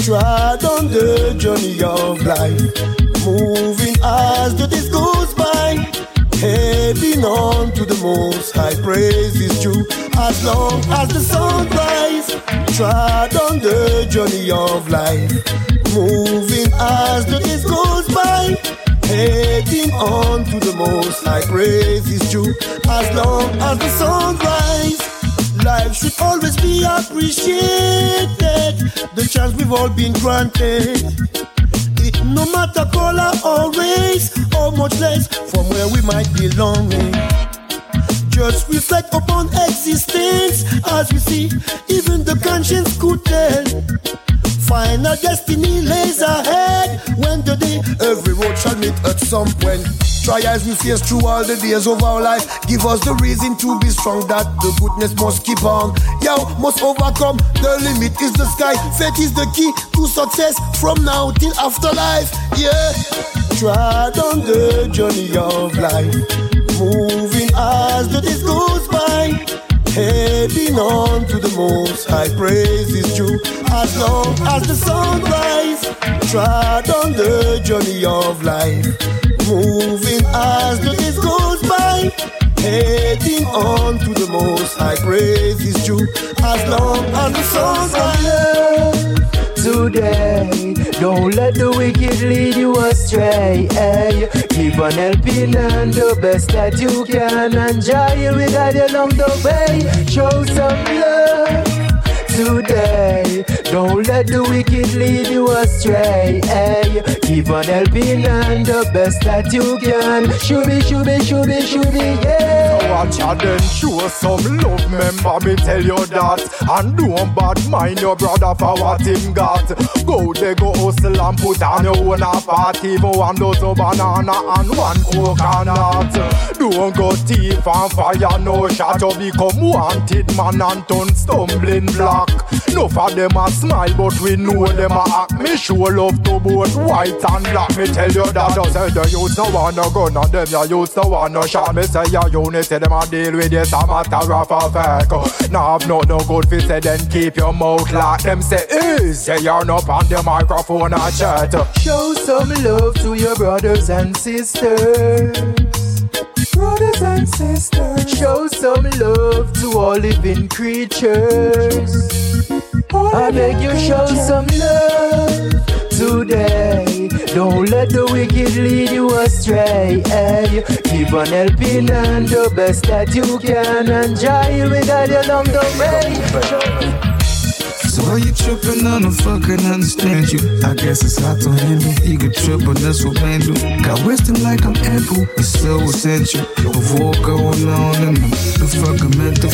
trod on the journey of life, moving as the days goes by, heading on to the most high praise is due. As long as the sun rises, trod on the journey of life, moving as the days goes by. Heading on to the most high praise is due as long as the sun rises. Life should always be appreciated. The chance we've all been granted. No matter color or race, or much less from where we might belong. Just reflect upon existence as we see, even the conscience could tell. Final destiny lays ahead when the day every road shall meet at some point. Try as we face through all the days of our life. Give us the reason to be strong that the goodness must keep on. Yo, must overcome. The limit is the sky. Faith is the key to success from now till afterlife. Yeah. Tread on the journey of life. Moving as the days goes by. Heading on to the most high praise as long as the sun rise. Tread on the journey of life, moving as the days goes by. Heading on to the most high praise is true as long as the sun rise. today. Don't let the wicked lead you astray. Hey, keep on helping and the best that you can. And Jah will guide you along the way. Show some love today. Don't let the wicked lead you astray. Hey, keep on helping and the best that you can. Shooby, shooby, shooby, shooby, yeah. Watch out then show some love, remember me tell you that And don't bad mind your brother for what him got Go there go hustle and put on your own a party For one dozen banana and one coconut Don't go thief and fire no shot To become wanted man and turn stumbling block No for them a smile but we know them a act. Me show love to both white and black. Me tell you that just say the youth no want no gun And them ya youth no want no shot. Me say ya unity them a deal with this a matter of a fact Now have not no good fi say then keep your mouth locked Them say eh say you're not on the microphone a chat. Show some love to your brothers and sisters. Brothers and sisters. Show some love to all living creatures. I beg you, show some love today. Don't let the wicked lead you astray. Hey, keep on helping and the best that you can. And Jah will guide you along the way. So why you tripping? I don't fucking understand you. I guess it's hard to handle. Ego trip, but that's what men do. Got wisdom like I'm ample. It's so essential. Of war going on in the, the fucking mental.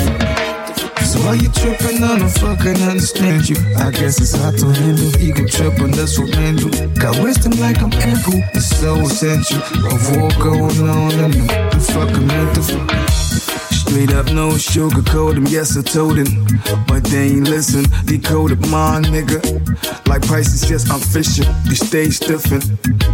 So why you tripping? I don't fucking understand you. I guess it's hard to handle. Ego trip, but that's what men do. Got wisdom like I'm ample. It's so essential. Of war going on in the, the fucking mental. Straight up, no sugarcoat them, yes, I told him. But they ain't listen, decoded mine, nigga. Like prices, yes, I'm fishing. You stay stiffin'.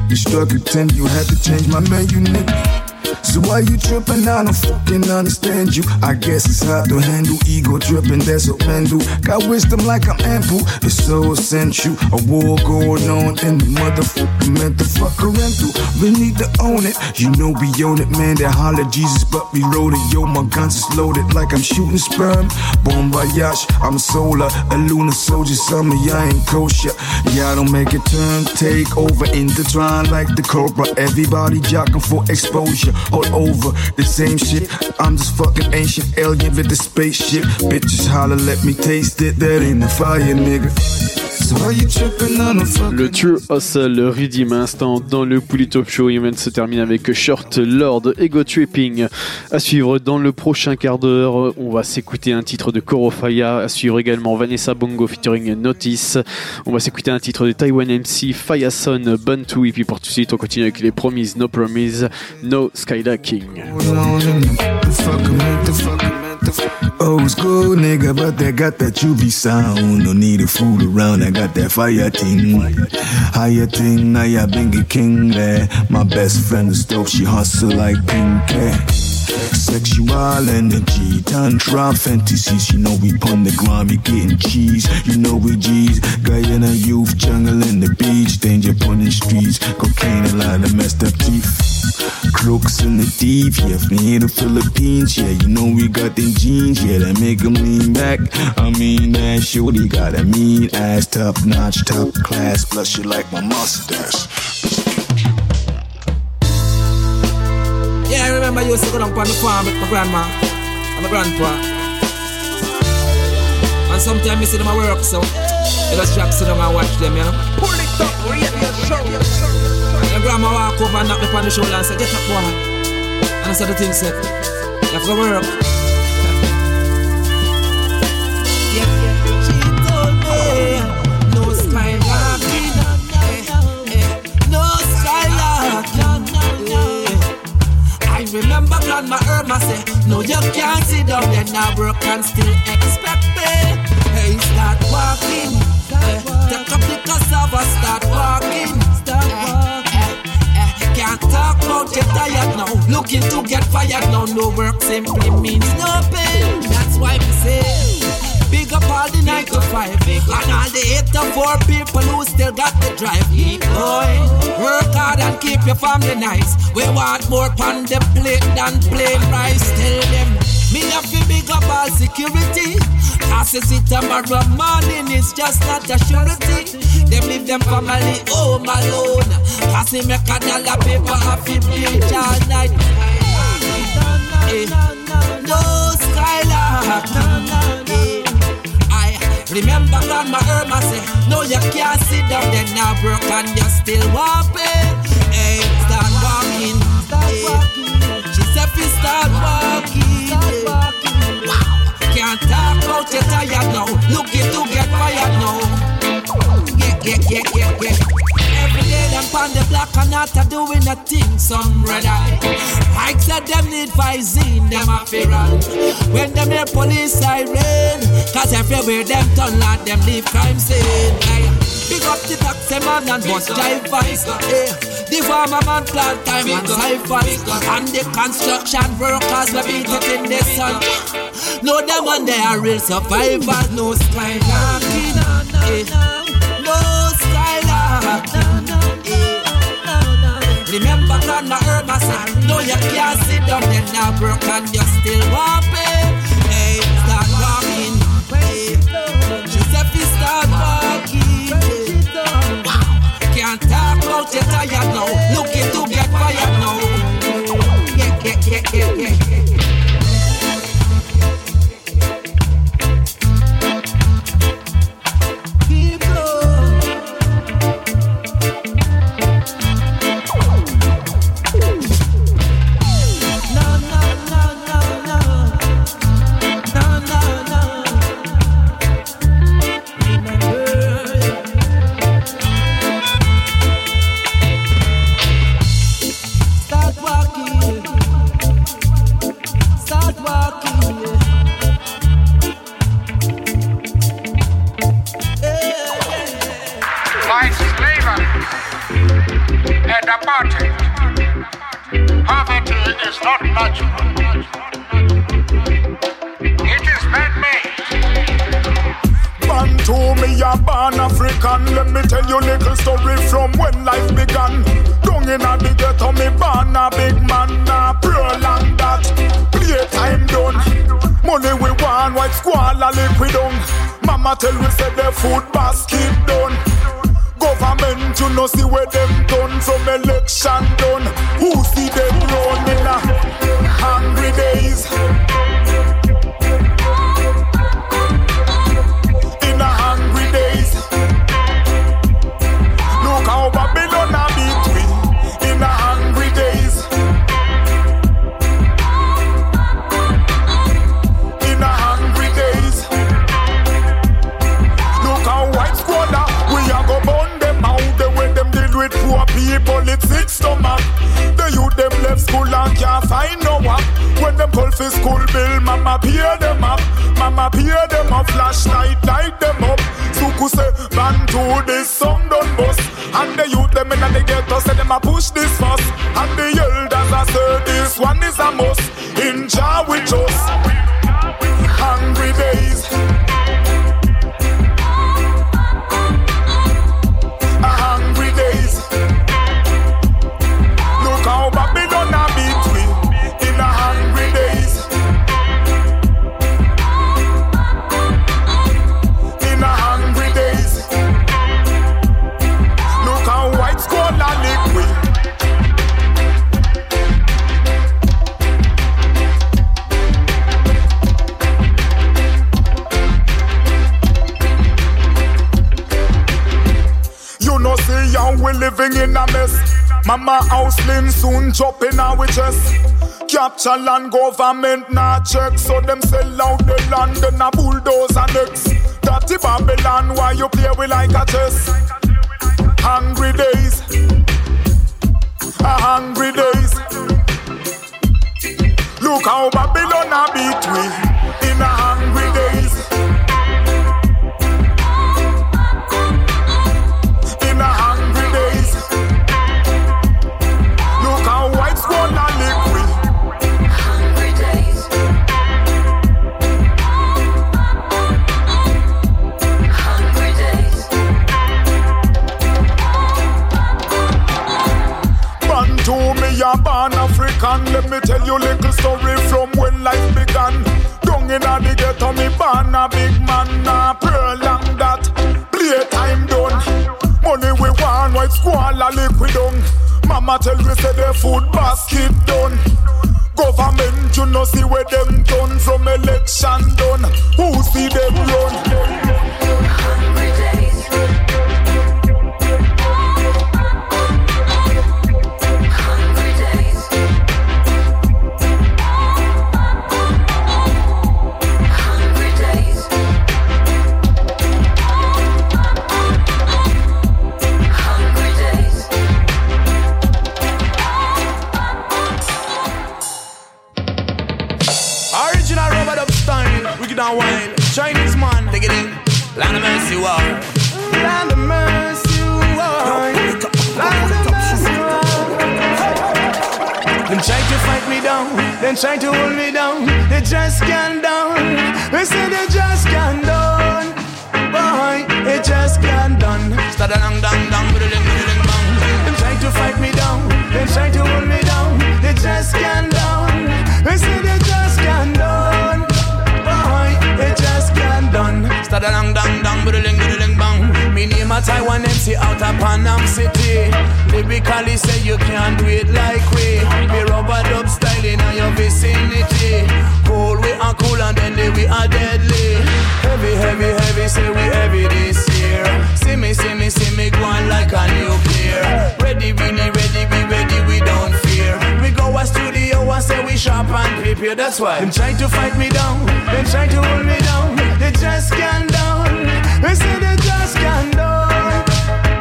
You struggle, ten, you had to change my menu, nigga. So why you trippin'? I don't fucking understand you. I guess it's hard to handle. Ego trippin', that's men do. Got wisdom like I'm ample. It's so essential. A war going on in the motherfucking mental fucker rental. We need to own it. You know we own it, man. That holler Jesus, but we it. Yo, my guns is loaded like I'm shooting sperm. Bon voyage, I'm solar. A lunar soldier, some of y'all ain't kosher. Y'all don't make it turn, take over, in the intertwine like the cobra. Everybody jocking for exposure. The same shit. I'm just fucking ancient the spaceship. Bitches let me taste it. Fire, nigga. Le True Hustle Rhythm Instant dans le Pouli Top Show Event se termine avec Short Lord Ego Tripping. À suivre dans le prochain quart d'heure, on va s'écouter un titre de Korofaya. À suivre également Vanessa Bongo featuring Notice. On va s'écouter un titre de Taiwan MC, Fireson, Bantu. Et puis pour tout de suite, on continue avec les Promises, No Promise, No Skydacking. Old school nigga, but they got that UV sound. No need a fool around, I got that fire thing. Higher ya been a king there. My best friend is dope, she hustle like pink. Sexual energy, tantra fantasies. You know we pon the grind, we getting cheese. You know we G's. Guyana youth, jungle in the beach, danger pon the streets. Cocaine and line of messed up teeth. Crooks in the thief, yeah, from here to Philippines, yeah, you know we got them jeans, yeah, that make 'em lean back. I mean, that shorty got a mean ass, top notch, top class, plus you like my mustache. Yeah, I remember you used to go down on the farm with my grandma and my grandpa. And sometimes I see them at work, so You just drop sit down and watch them, you know. Pull it up, radio show. Your grandma walk over and knock me on the shoulder and say, get up, boy. And I said the thing said, you have to work. Remember grandma Irma say, no you can't sit down there now work and still expect me. Hey, start walking, take pick of cassava, start walking. Eh, eh, Can't talk about get tired now. Looking to get fired now. No work simply means no pay. That's why we say. Big up all the 9 to 5 And all the 8 to 4 people who still got the drive going Work hard and keep your family nice We want more pan the plate than plain rice Tell them Me have to big up all security you see tomorrow morning is just not a surety Them leave them family home alone Cause they make a dollar paper off it bleach all night Eh, No skylark Eh, remember grandma Irma say, No, you can't sit down there now, broke and you still walking. Hey, start walking. Hey. She said, "Fi start walking. Hey. Wow, can't talk about you tired now. Looking to get fired now. Yeah, yeah, yeah, yeah. Every day them on the block and not a doing a thing, some red eye. Mike said them need Visine, them a run. When them hear police siren, cause everywhere them turn like them leave crime scene. Hey, Big up the taxi man and bus drivers. The farmer man plant time and ciphers. And the construction workers we beat it in the sun. No them and they are real survivors. No skylocking. Hey, no Grandma Irma said, No, you can't sit down there now, broke and you still walking. Hey, start walking. Hey, "Fi start walking." Can't talk about you tired now. Apartheid. Poverty is not natural. It is man-made. Man to me a born African Let me tell you little story from when life began Down in the ghetto me born a big man A prolong that Playtime done Money we want white squall liquid on Mama tell we say the food basket done Government you know see where them done. From election done. Who see them run in a hungry days school and can't find no work. When them call for school bill, mama pay them up. Mama pay them up, flashlight light them up. Suku say, man to this song done bust. And the youth them in the ghetto say them a push this fuss. And the elders a say this one is a must. In jar with us. House slim soon chopping our chest. Capture land government not check, so them sell out the land and a bulldozer next. Dirty Babylon, why you play with like a chess? Hungry days, a hungry days. Look how Babylon a beat we African. Let me tell you little story from when life began. Down in the ghetto, me born a big man. Nah, prolong that. Playtime done. Money we want, white squall a liquid down. Mama tell we say the food basket done. Government, you know see where them done from election done. Who see them run? Land of mercy war. Land of mercy war. Land of mercy war. Them try to fight me down, them try to hold me down. They just can't down. They say they just can't down. Boy, it just can't done. Start a biddling biddling bang. Them try to fight me down, them try to hold me down. They just can't down. They say they just can't done. Done. Start a dang dang dang, biddling biddling bang. Me name a Taiwan MC out of Panam City. Lyrically say you can't do it like we. Me rub-a-dub style in your vicinity. Cool we are cool and then they we are deadly. Heavy, heavy, heavy, say we heavy this year. See me, see me, see me go on like a nuclear. Ready, we need ready, we ready, we don't go a studio and say we sharp and prepare. That's why them try to fight me down, them try to hold me down. They just can't down. They say they just can't down.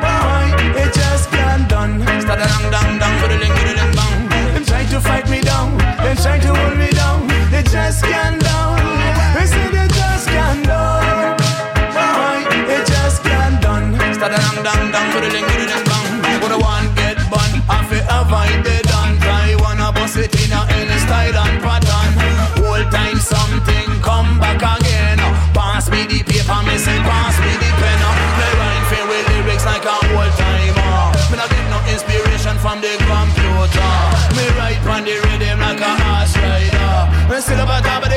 Boy, it just can't done. Start a dang dang dang, biddling biddling bang. Them try to fight me down, them try to hold me down. They just can't down. They say they just can't down. Boy, it just can't done. Start a dang dang dang, biddling biddling bang. What I pattern. Whole time something come back again. Pass me the paper, me say pass me the pen. Play rhyme fair with lyrics like a old timer. Me not get no inspiration from the computer. Me write on the rhythm like a horse rider. Me still up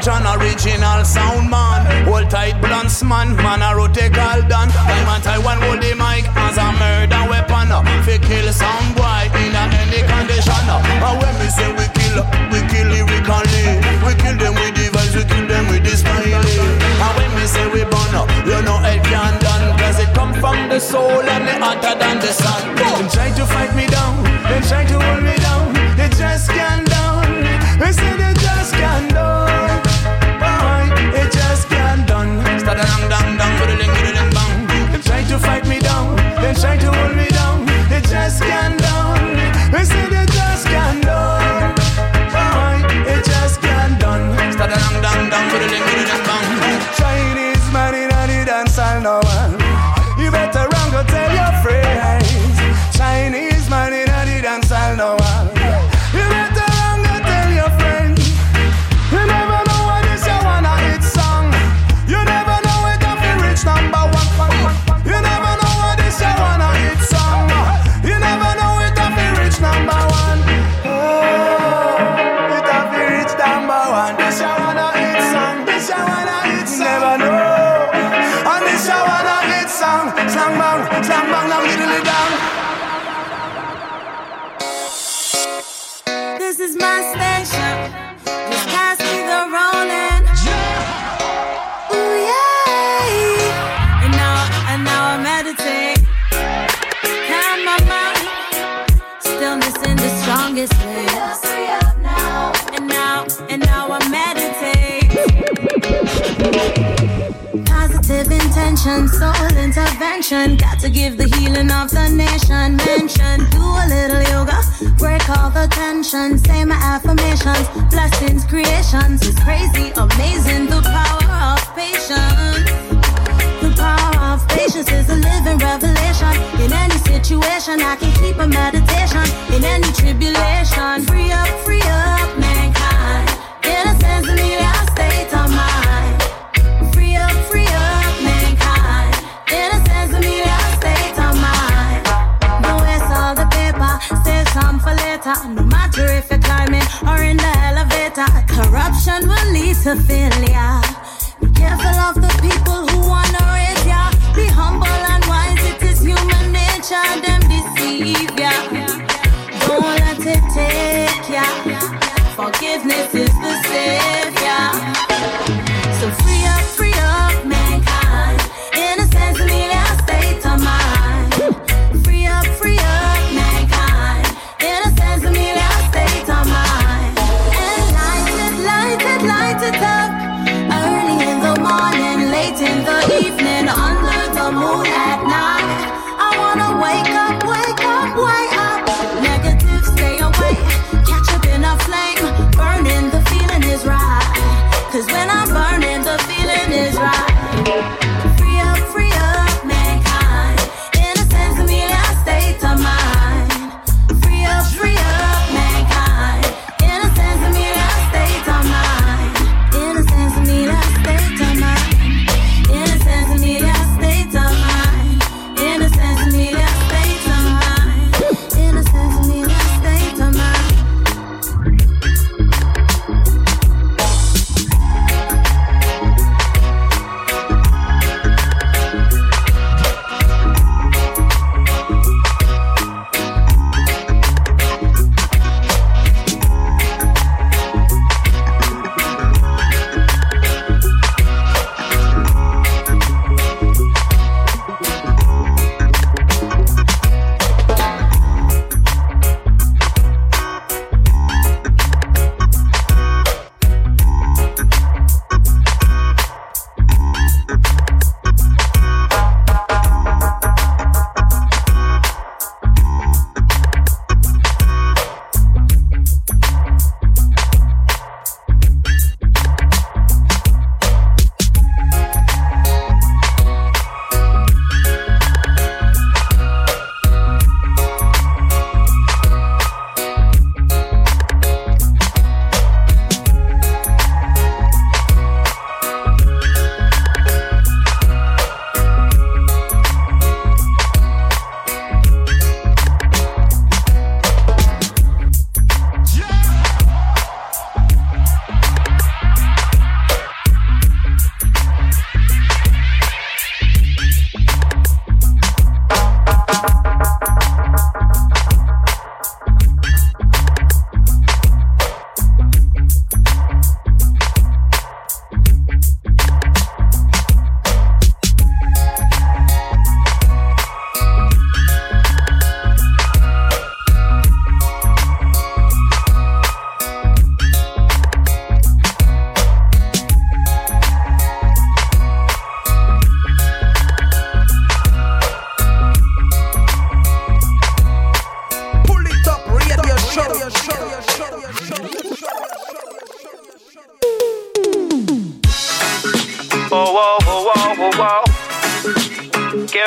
John, original sound man. Hold tight blunts man, man a rotate all done. I'm a Taiwan hold the mic as a murder weapon. Fi kill some boy in a any condition. And when we say we kill, we kill lyrically. We kill them with the vibes, we kill them with the smiley. And when we say we burn you know it can done. Cause it come from the soul and it hotter than the sun. Them try to fight me down, them try to intention, intervention. Got to give the healing of the nation. Mention, do a little yoga, break all the tension. Say my affirmations, blessings, creations. It's crazy, amazing, the power of patience. The power of patience is a living revelation. In any situation, I can keep a meditation. In any tribulation, free up, free up, mankind. In the state of mind. Will to failure. Be careful of the people who wanna raise ya. Be humble and wise, it is human nature, them deceive ya. Don't let it take ya. Forgiveness is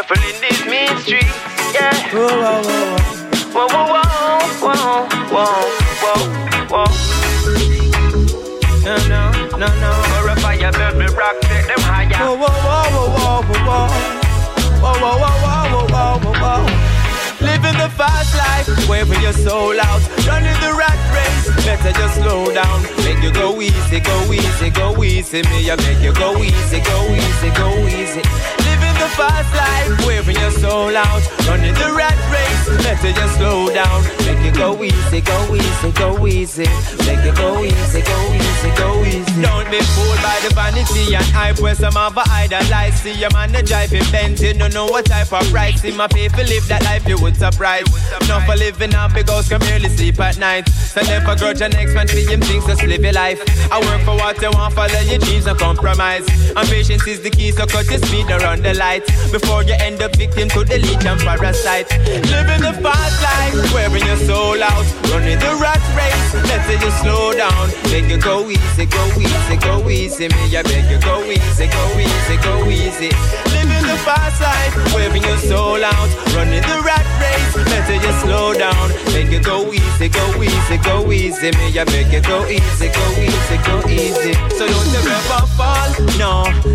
Careful in this mean street, yeah. Whoa, whoa, whoa, whoa, whoa, whoa, whoa, No, no, no, no. Or a fire build me rock, take them higher. Whoa, whoa, whoa, whoa, whoa, whoa. Whoa, whoa, whoa, whoa, whoa, whoa, whoa, whoa. Living the fast life, waving your soul out, running the rat race. Better just slow down, make you go easy, go easy, go easy. Me, I make you go easy, go easy, go easy. Living the fast life, waving your soul out, running the rat race. Better just slow down, make you go easy, go easy, go easy. Make it go easy, go easy, go easy. Don't be fooled by the vanity and hype where some of a idolize. See your man the drive Benz, you don't know what type of price. See my people live that life, you would surprise. Not for living a big can merely sleep at night. So never grudge your next man for him things, just live your life. I work for what you want, follow your dreams, no compromise. And patience is the key, so cut your speed around the Before you end up victim to the legion parasite. Living the fast life, wearing your soul out. Running the rat race, let's say you slow down. Make you go easy, go easy, go easy. Me, I beg you, go easy, go easy, go easy. Living the fast life, wearing your soul out. Running the rat race, let's you slow down. Make you go easy, go easy, go easy. Me, I beg you, go easy, go easy, go easy. So don't you ever fall, no.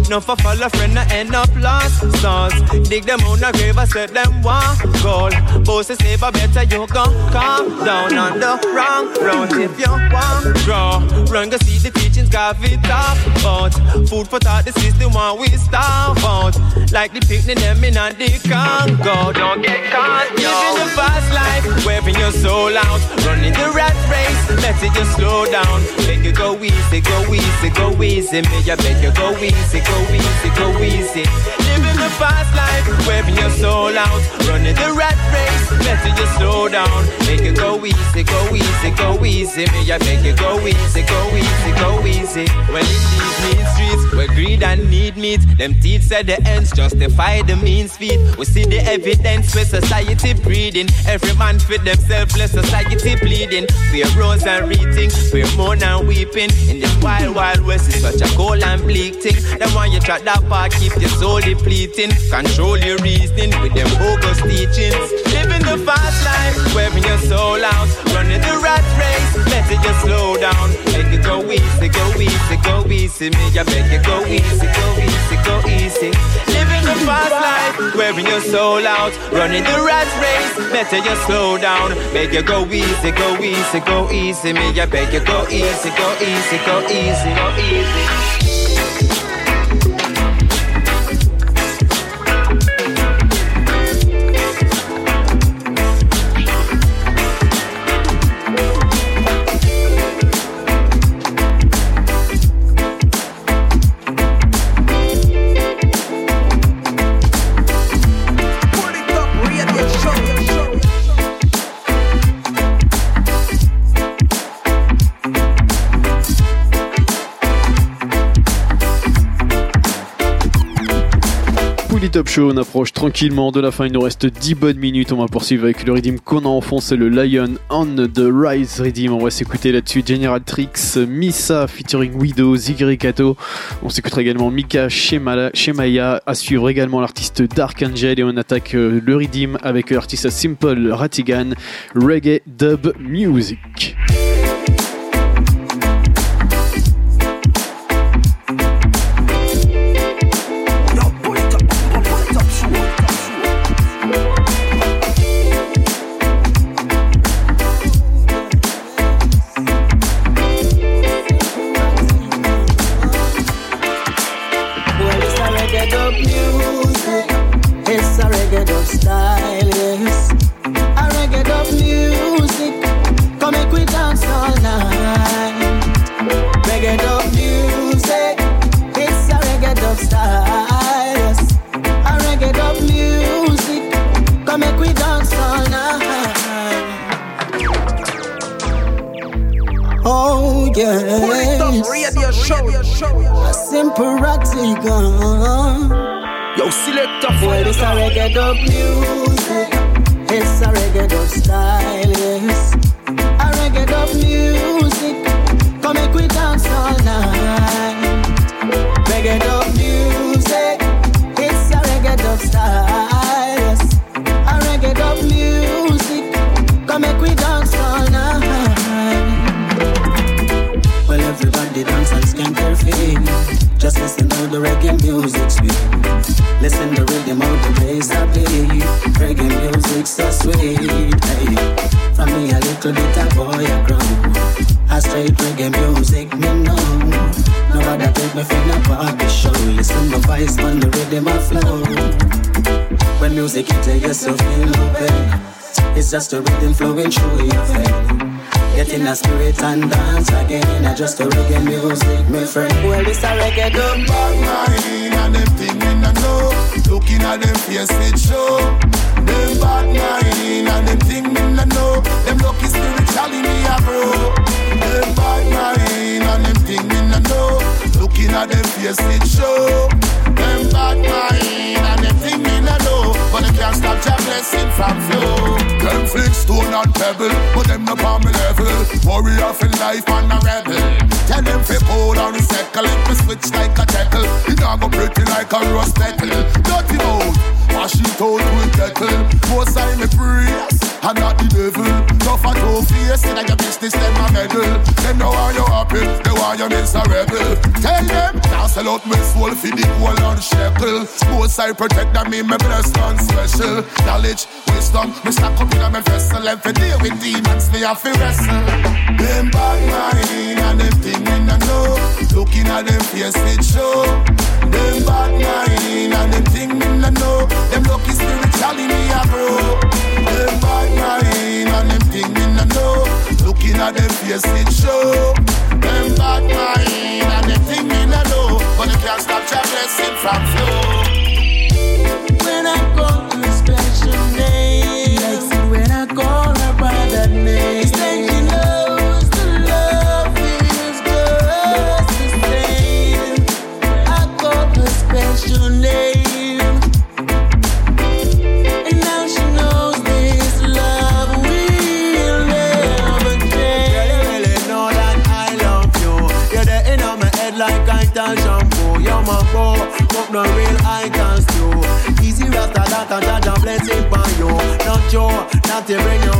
No for fall a friend, I end up lost. Stars, dig them on the grave, I set them one goal. Bosses never better, you gon' calm down on the wrong road. If you want draw, run go see the teachings, got it top out. Food for thought, this is the one we starve out. Like the picnic, them in and the Congo. Don't get caught, living the fast life, wearing your soul out, running the rat race. Let it just slow down, make it go easy, go easy, go easy. Me, I beg you, go easy, go easy, go easy. Living the fast life, wearing your soul out, running the rat race. Let it just slow down, make it go easy, go easy, go easy. Me, I beg you, go easy, go easy, go easy. Well, in these mean streets, where greed and need meet, them teeth said the ends justify the means feet. We see the evidence where society breeding. Every man fit themselves, let society bleeding. Fear rose and reading, fear mourn and weeping. In this wild, wild west, it's such a cold and bleak thing. Then when you try that part, keep your soul depleting. Control your reasoning with them bogus teachings. Living the fast life, wearing your soul out. Running the rat race, let it just slow down. Make it go easy, go easy, go easy. Me, I beg you, go easy, go easy, go easy. Living the fast life, wearing your soul out. Running the rat race, better you slow down. Make you go easy, go easy, go easy. Me, I beg you, go easy, go easy, go easy, go easy. Top Show, on approche tranquillement de la fin, il nous reste 10 bonnes minutes, on va poursuivre avec le rythme qu'on a enfoncé, le Lion on the Rise Rhythm, on va s'écouter là-dessus General Tricks, Misa featuring Widow, Kato, on s'écoutera également Mika Shemaya, à suivre également l'artiste Dark Angel et on attaque euh, le Rhythm avec l'artiste Simple Ratigan, Reggae Dub Music. Simple ratigan. Yo, selector Well, it's a reggae dub music. It's a reggae dub style, yes. A reggae dub music. Come make we dance all night. Reggae dub music. It's a reggae dub style, yes. A reggae dub music. Come make we dance all night. Well, everybody dance Just listen to the reggae music sweet. Listen to the rhythm of the bass I beat. Reggae music so sweet. Hey. From me a little bit of boy I grow. I straight reggae music me know. Nobody take me from the party show. Listen my voice on the rhythm I flow. When music hit you, you so feel no pain. It's just a rhythm flowing through your vein. Get in a spirit and dance again. I just a reggae music, my friend. Well, it's a reggae drum. Bad mind and them thing in the know. Looking at them face it show. Them bad mind and them thing in the know. Them lucky spiritually me a bro. Them bad mind and them thing in the know. Looking at them face it show. Them bad mind and them thing in the know. But they can't stop your blessing from flow. Them flick stone and pebble, but them no on me level. Warrior for life and a rebel. Tell them fi pull and settle. Let me switch like a tackle. It not go pretty like a rose petal. Dirty mouth, wash it out with kettle. Most I me praise, and not the devil. Tough and two face, in your business them a medal. Them know why you happy, they want you miserable. Tell them, now sell out my soul for the gold and shekel. Most I protect them, me me blessed and special. Knowledge, wisdom, me stack up in my vessel. And for deal with demons, me have to wrestle. Them bad mind and them thing in the know. Looking at them face it show. Them bad mind and them thing in the know. Them lucky spiritually me a bro. Them bad mind and them thing in the know. Looking at them face it show. Them bad mind and them thing in the know. But they can't stop your blessing from flow. When I call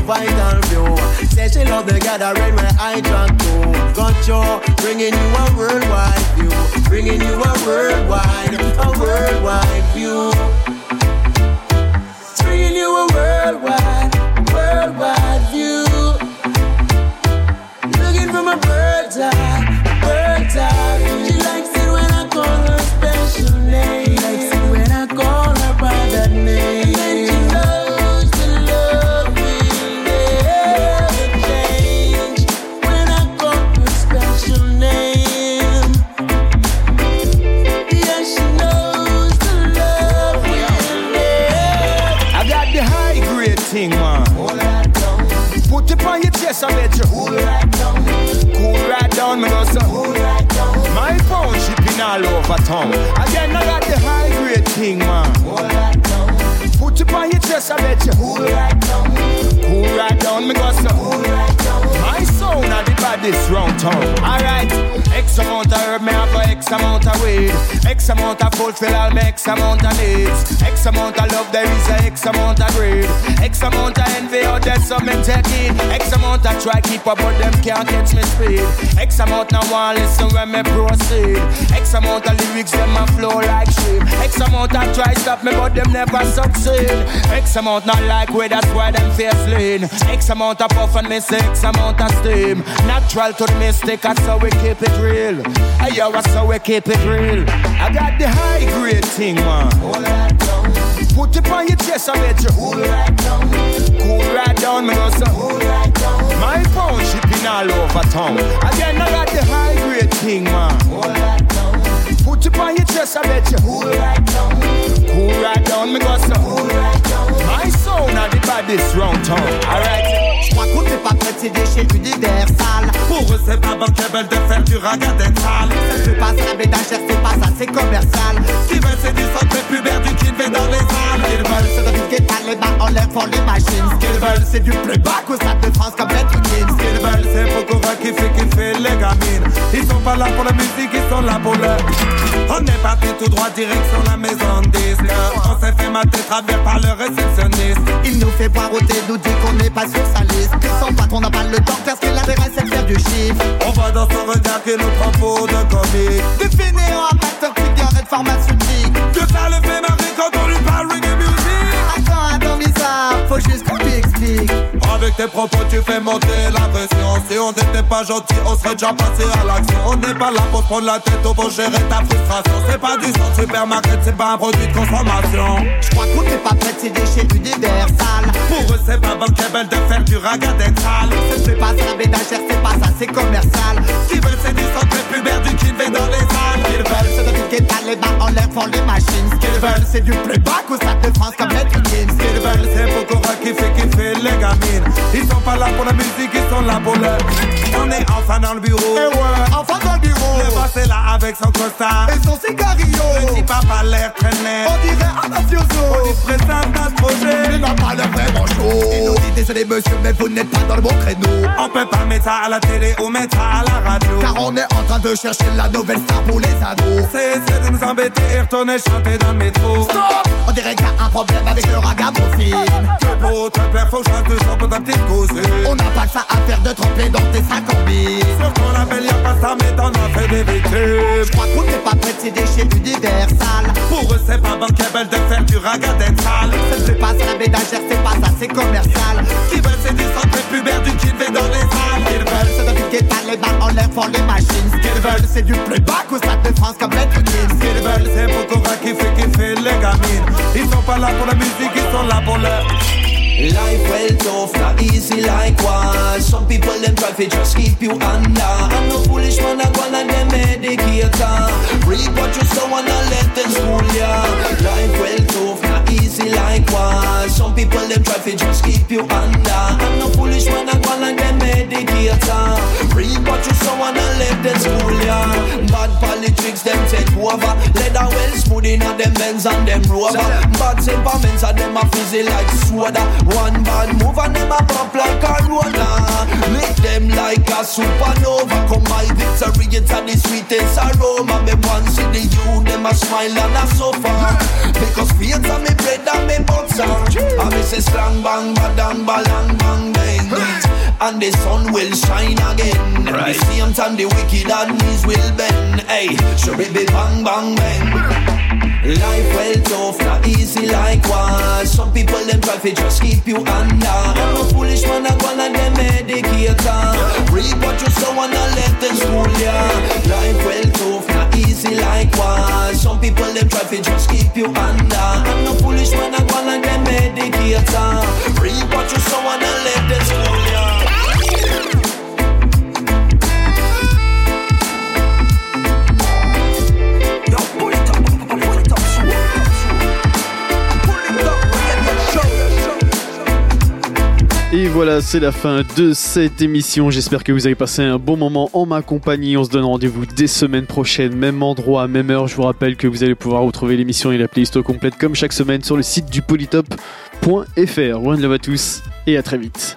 vital view. Say she love the gathering where I to. Got you, bringing you a worldwide view. Bringing you a worldwide, a worldwide view. bringing you a worldwide all over town. Again, I got the high grade thing, man. Put it on your chest, I bet you. Cool right down. Cool right down, me go so. My sound the round town. Alright, X amount of herb, me have a X amount of weed. X amount of fulfill all my X amount of needs. X amount of love, there is a X amount of greed. X amount of envy, out there some men take it. X amount of try keep up, but them can't catch me speed. X amount of one listen when me proceed. X amount of lyrics, them a flow like stream. X amount of try stop me, but them never succeed. X amount not like way, that's why them face lean. X amount of puff and miss X amount of steam. Natural to the mistake, that's how we keep it real. Hey, yo, that's how we keep it real. I got the high grade thing, man. Put it on your chest, I bet you. Cool right down. Cool right down, me go so. My phone shipping all over town. Again, I got the high grade thing, man. Put it on your chest, I bet you. Cool right down. Cool right down, me go so. My sound are the baddest round town. Alright. Je crois qu'on n'est pas précédé chez Universal. Pour eux, c'est pas bankable de faire du raga d'être sale. Ça passe à la ménagère, c'est pas ça, c'est commercial. Ce qu'ils veulent, c'est du centre pubère, du kid dans les salles. Ce qu'ils veulent, c'est de Big les mains en l'air pour les machines. Ce qu'ils veulent, c'est du playback au stade de France comme Gims. Ce qu'ils veulent, c'est Pokora qui fait kiffer les gamines. Ils sont pas là pour la musique, ils sont là pour le. On est parti tout droit, direction la maison disque. On s'est fait mater travers par le réceptionniste. Il nous fait boire au thé, nous dit qu'on n'est pas sur sa liste. Son patron n'a pas le temps, parce qu'il l'intéresse, c'est de faire du chiffre. On voit dans son regard qu'il nous prend pour de comique. Des fainéants, amateurs, cigarettes, pharmaceutiques. Que ça le fait marrer quand on lui parle reggae music. Attends, attends, bizarre, faut juste Avec tes propos, tu fais monter la pression. Si on n'était pas gentil, on serait déjà passé à l'action. On n'est pas là pour prendre la tête, on pour gérer ta frustration. C'est pas du sang supermarket, c'est pas un produit de consommation. Je crois qu'on n'est pas prêt de ces déchets universal. Pour eux, c'est pas bankable de faire du raga d'être sale. C'est pas ça ménagère, c'est pas ça, c'est commercial. Ce qu'ils veulent, c'est du centre pubère, du kid dans les salles. Ce qu'ils veulent, c'est de piquer les mains en l'air font les machines. Ce qu'ils veulent, c'est du playback au stade de France comme Gims. Ce qu'ils veulent, c'est Pokora qui fait kiffer les gamines. Ils sont pas là pour la musique, ils sont là pour le. On est enfin dans le bureau. Et ouais, enfin dans le bureau. Le boss est là avec son costard. Et son cigarillo. Le petit papa l'air traîné. On dirait un mafioso. On se présente notre projet. Il n'a pas l'air désolé monsieur, mais vous n'êtes pas dans le bon créneau. On peut pas mettre ça à la télé ou mettre ça à la radio. Car on est en train de chercher la nouvelle star pour les ados. C'est de nous embêter et retourner chanter dans le métro. Stop On dirait qu'il y a un problème avec le ragamuffin. Que pour te plaire, faut que je chante deux pour ta petite cousine. On n'a pas que ça à faire de tremper dans tes sacs en billes. Sur ton appel, y'a pas ça, mais t'en as fait des victimes. Je crois qu'on n'est pas prêt de ces déchets universal. Pour eux, c'est pas bankable de faire du raga d'être sale. Ça ne pas ça la ménagère, c'est pas ça, c'est commercial. Qu'ils veulent, c'est du centre pubère, du kid dans les salles. Qu'ils veulent, c'est de piquer les mains en l'air font les machines. Ce qu'ils veulent, c'est du playback au stade de France comme Gims. Ce qu'ils veulent, c'est Pokora qui fait kiffer les gamines. Ils sont pas là pour la musique, ils sont là pour le. Life well tough, not easy like Some people them try to just keep you under I'm no foolish man, I go and them medicator Read what you sow and I let them school ya Life well tough, not easy like was Some people them try to just keep you under. I'm no foolish man, I go and them medicator uh. Read what you sow and I let them school ya. Bad politics them take over. Leather well smooth in a them Benz and them rover. Bad temperaments and them a fizzy like soda. One bad move and them a pop like a roller Lick them like a supernova. Come my victory, it's the sweetest aroma. Me want see the you, them a smile and a suffer. Because are me bread and me butter And me say strong bang, badang, balang, bang, bang it and the sun will shine again. Right. The same time the wicked and knees will bend. Hey, sure it be bang bang bang. Life well tough, not easy like was. Some people them try to just keep you under. I'm a foolish man, I and them medicator. Read what you sow and I let them school ya. Life well tough, easy like was. Some people them try to just keep you under. I'm no foolish when I go and them medicator. Read what you sow and I let them school Et voilà, c'est la fin de cette émission. J'espère que vous avez passé un bon moment en ma compagnie. On se donne rendez-vous dès semaine prochaine, même endroit, même heure. Je vous rappelle que vous allez pouvoir retrouver l'émission et la playlist complète comme chaque semaine sur le site du polytop.fr. One love à tous et à très vite.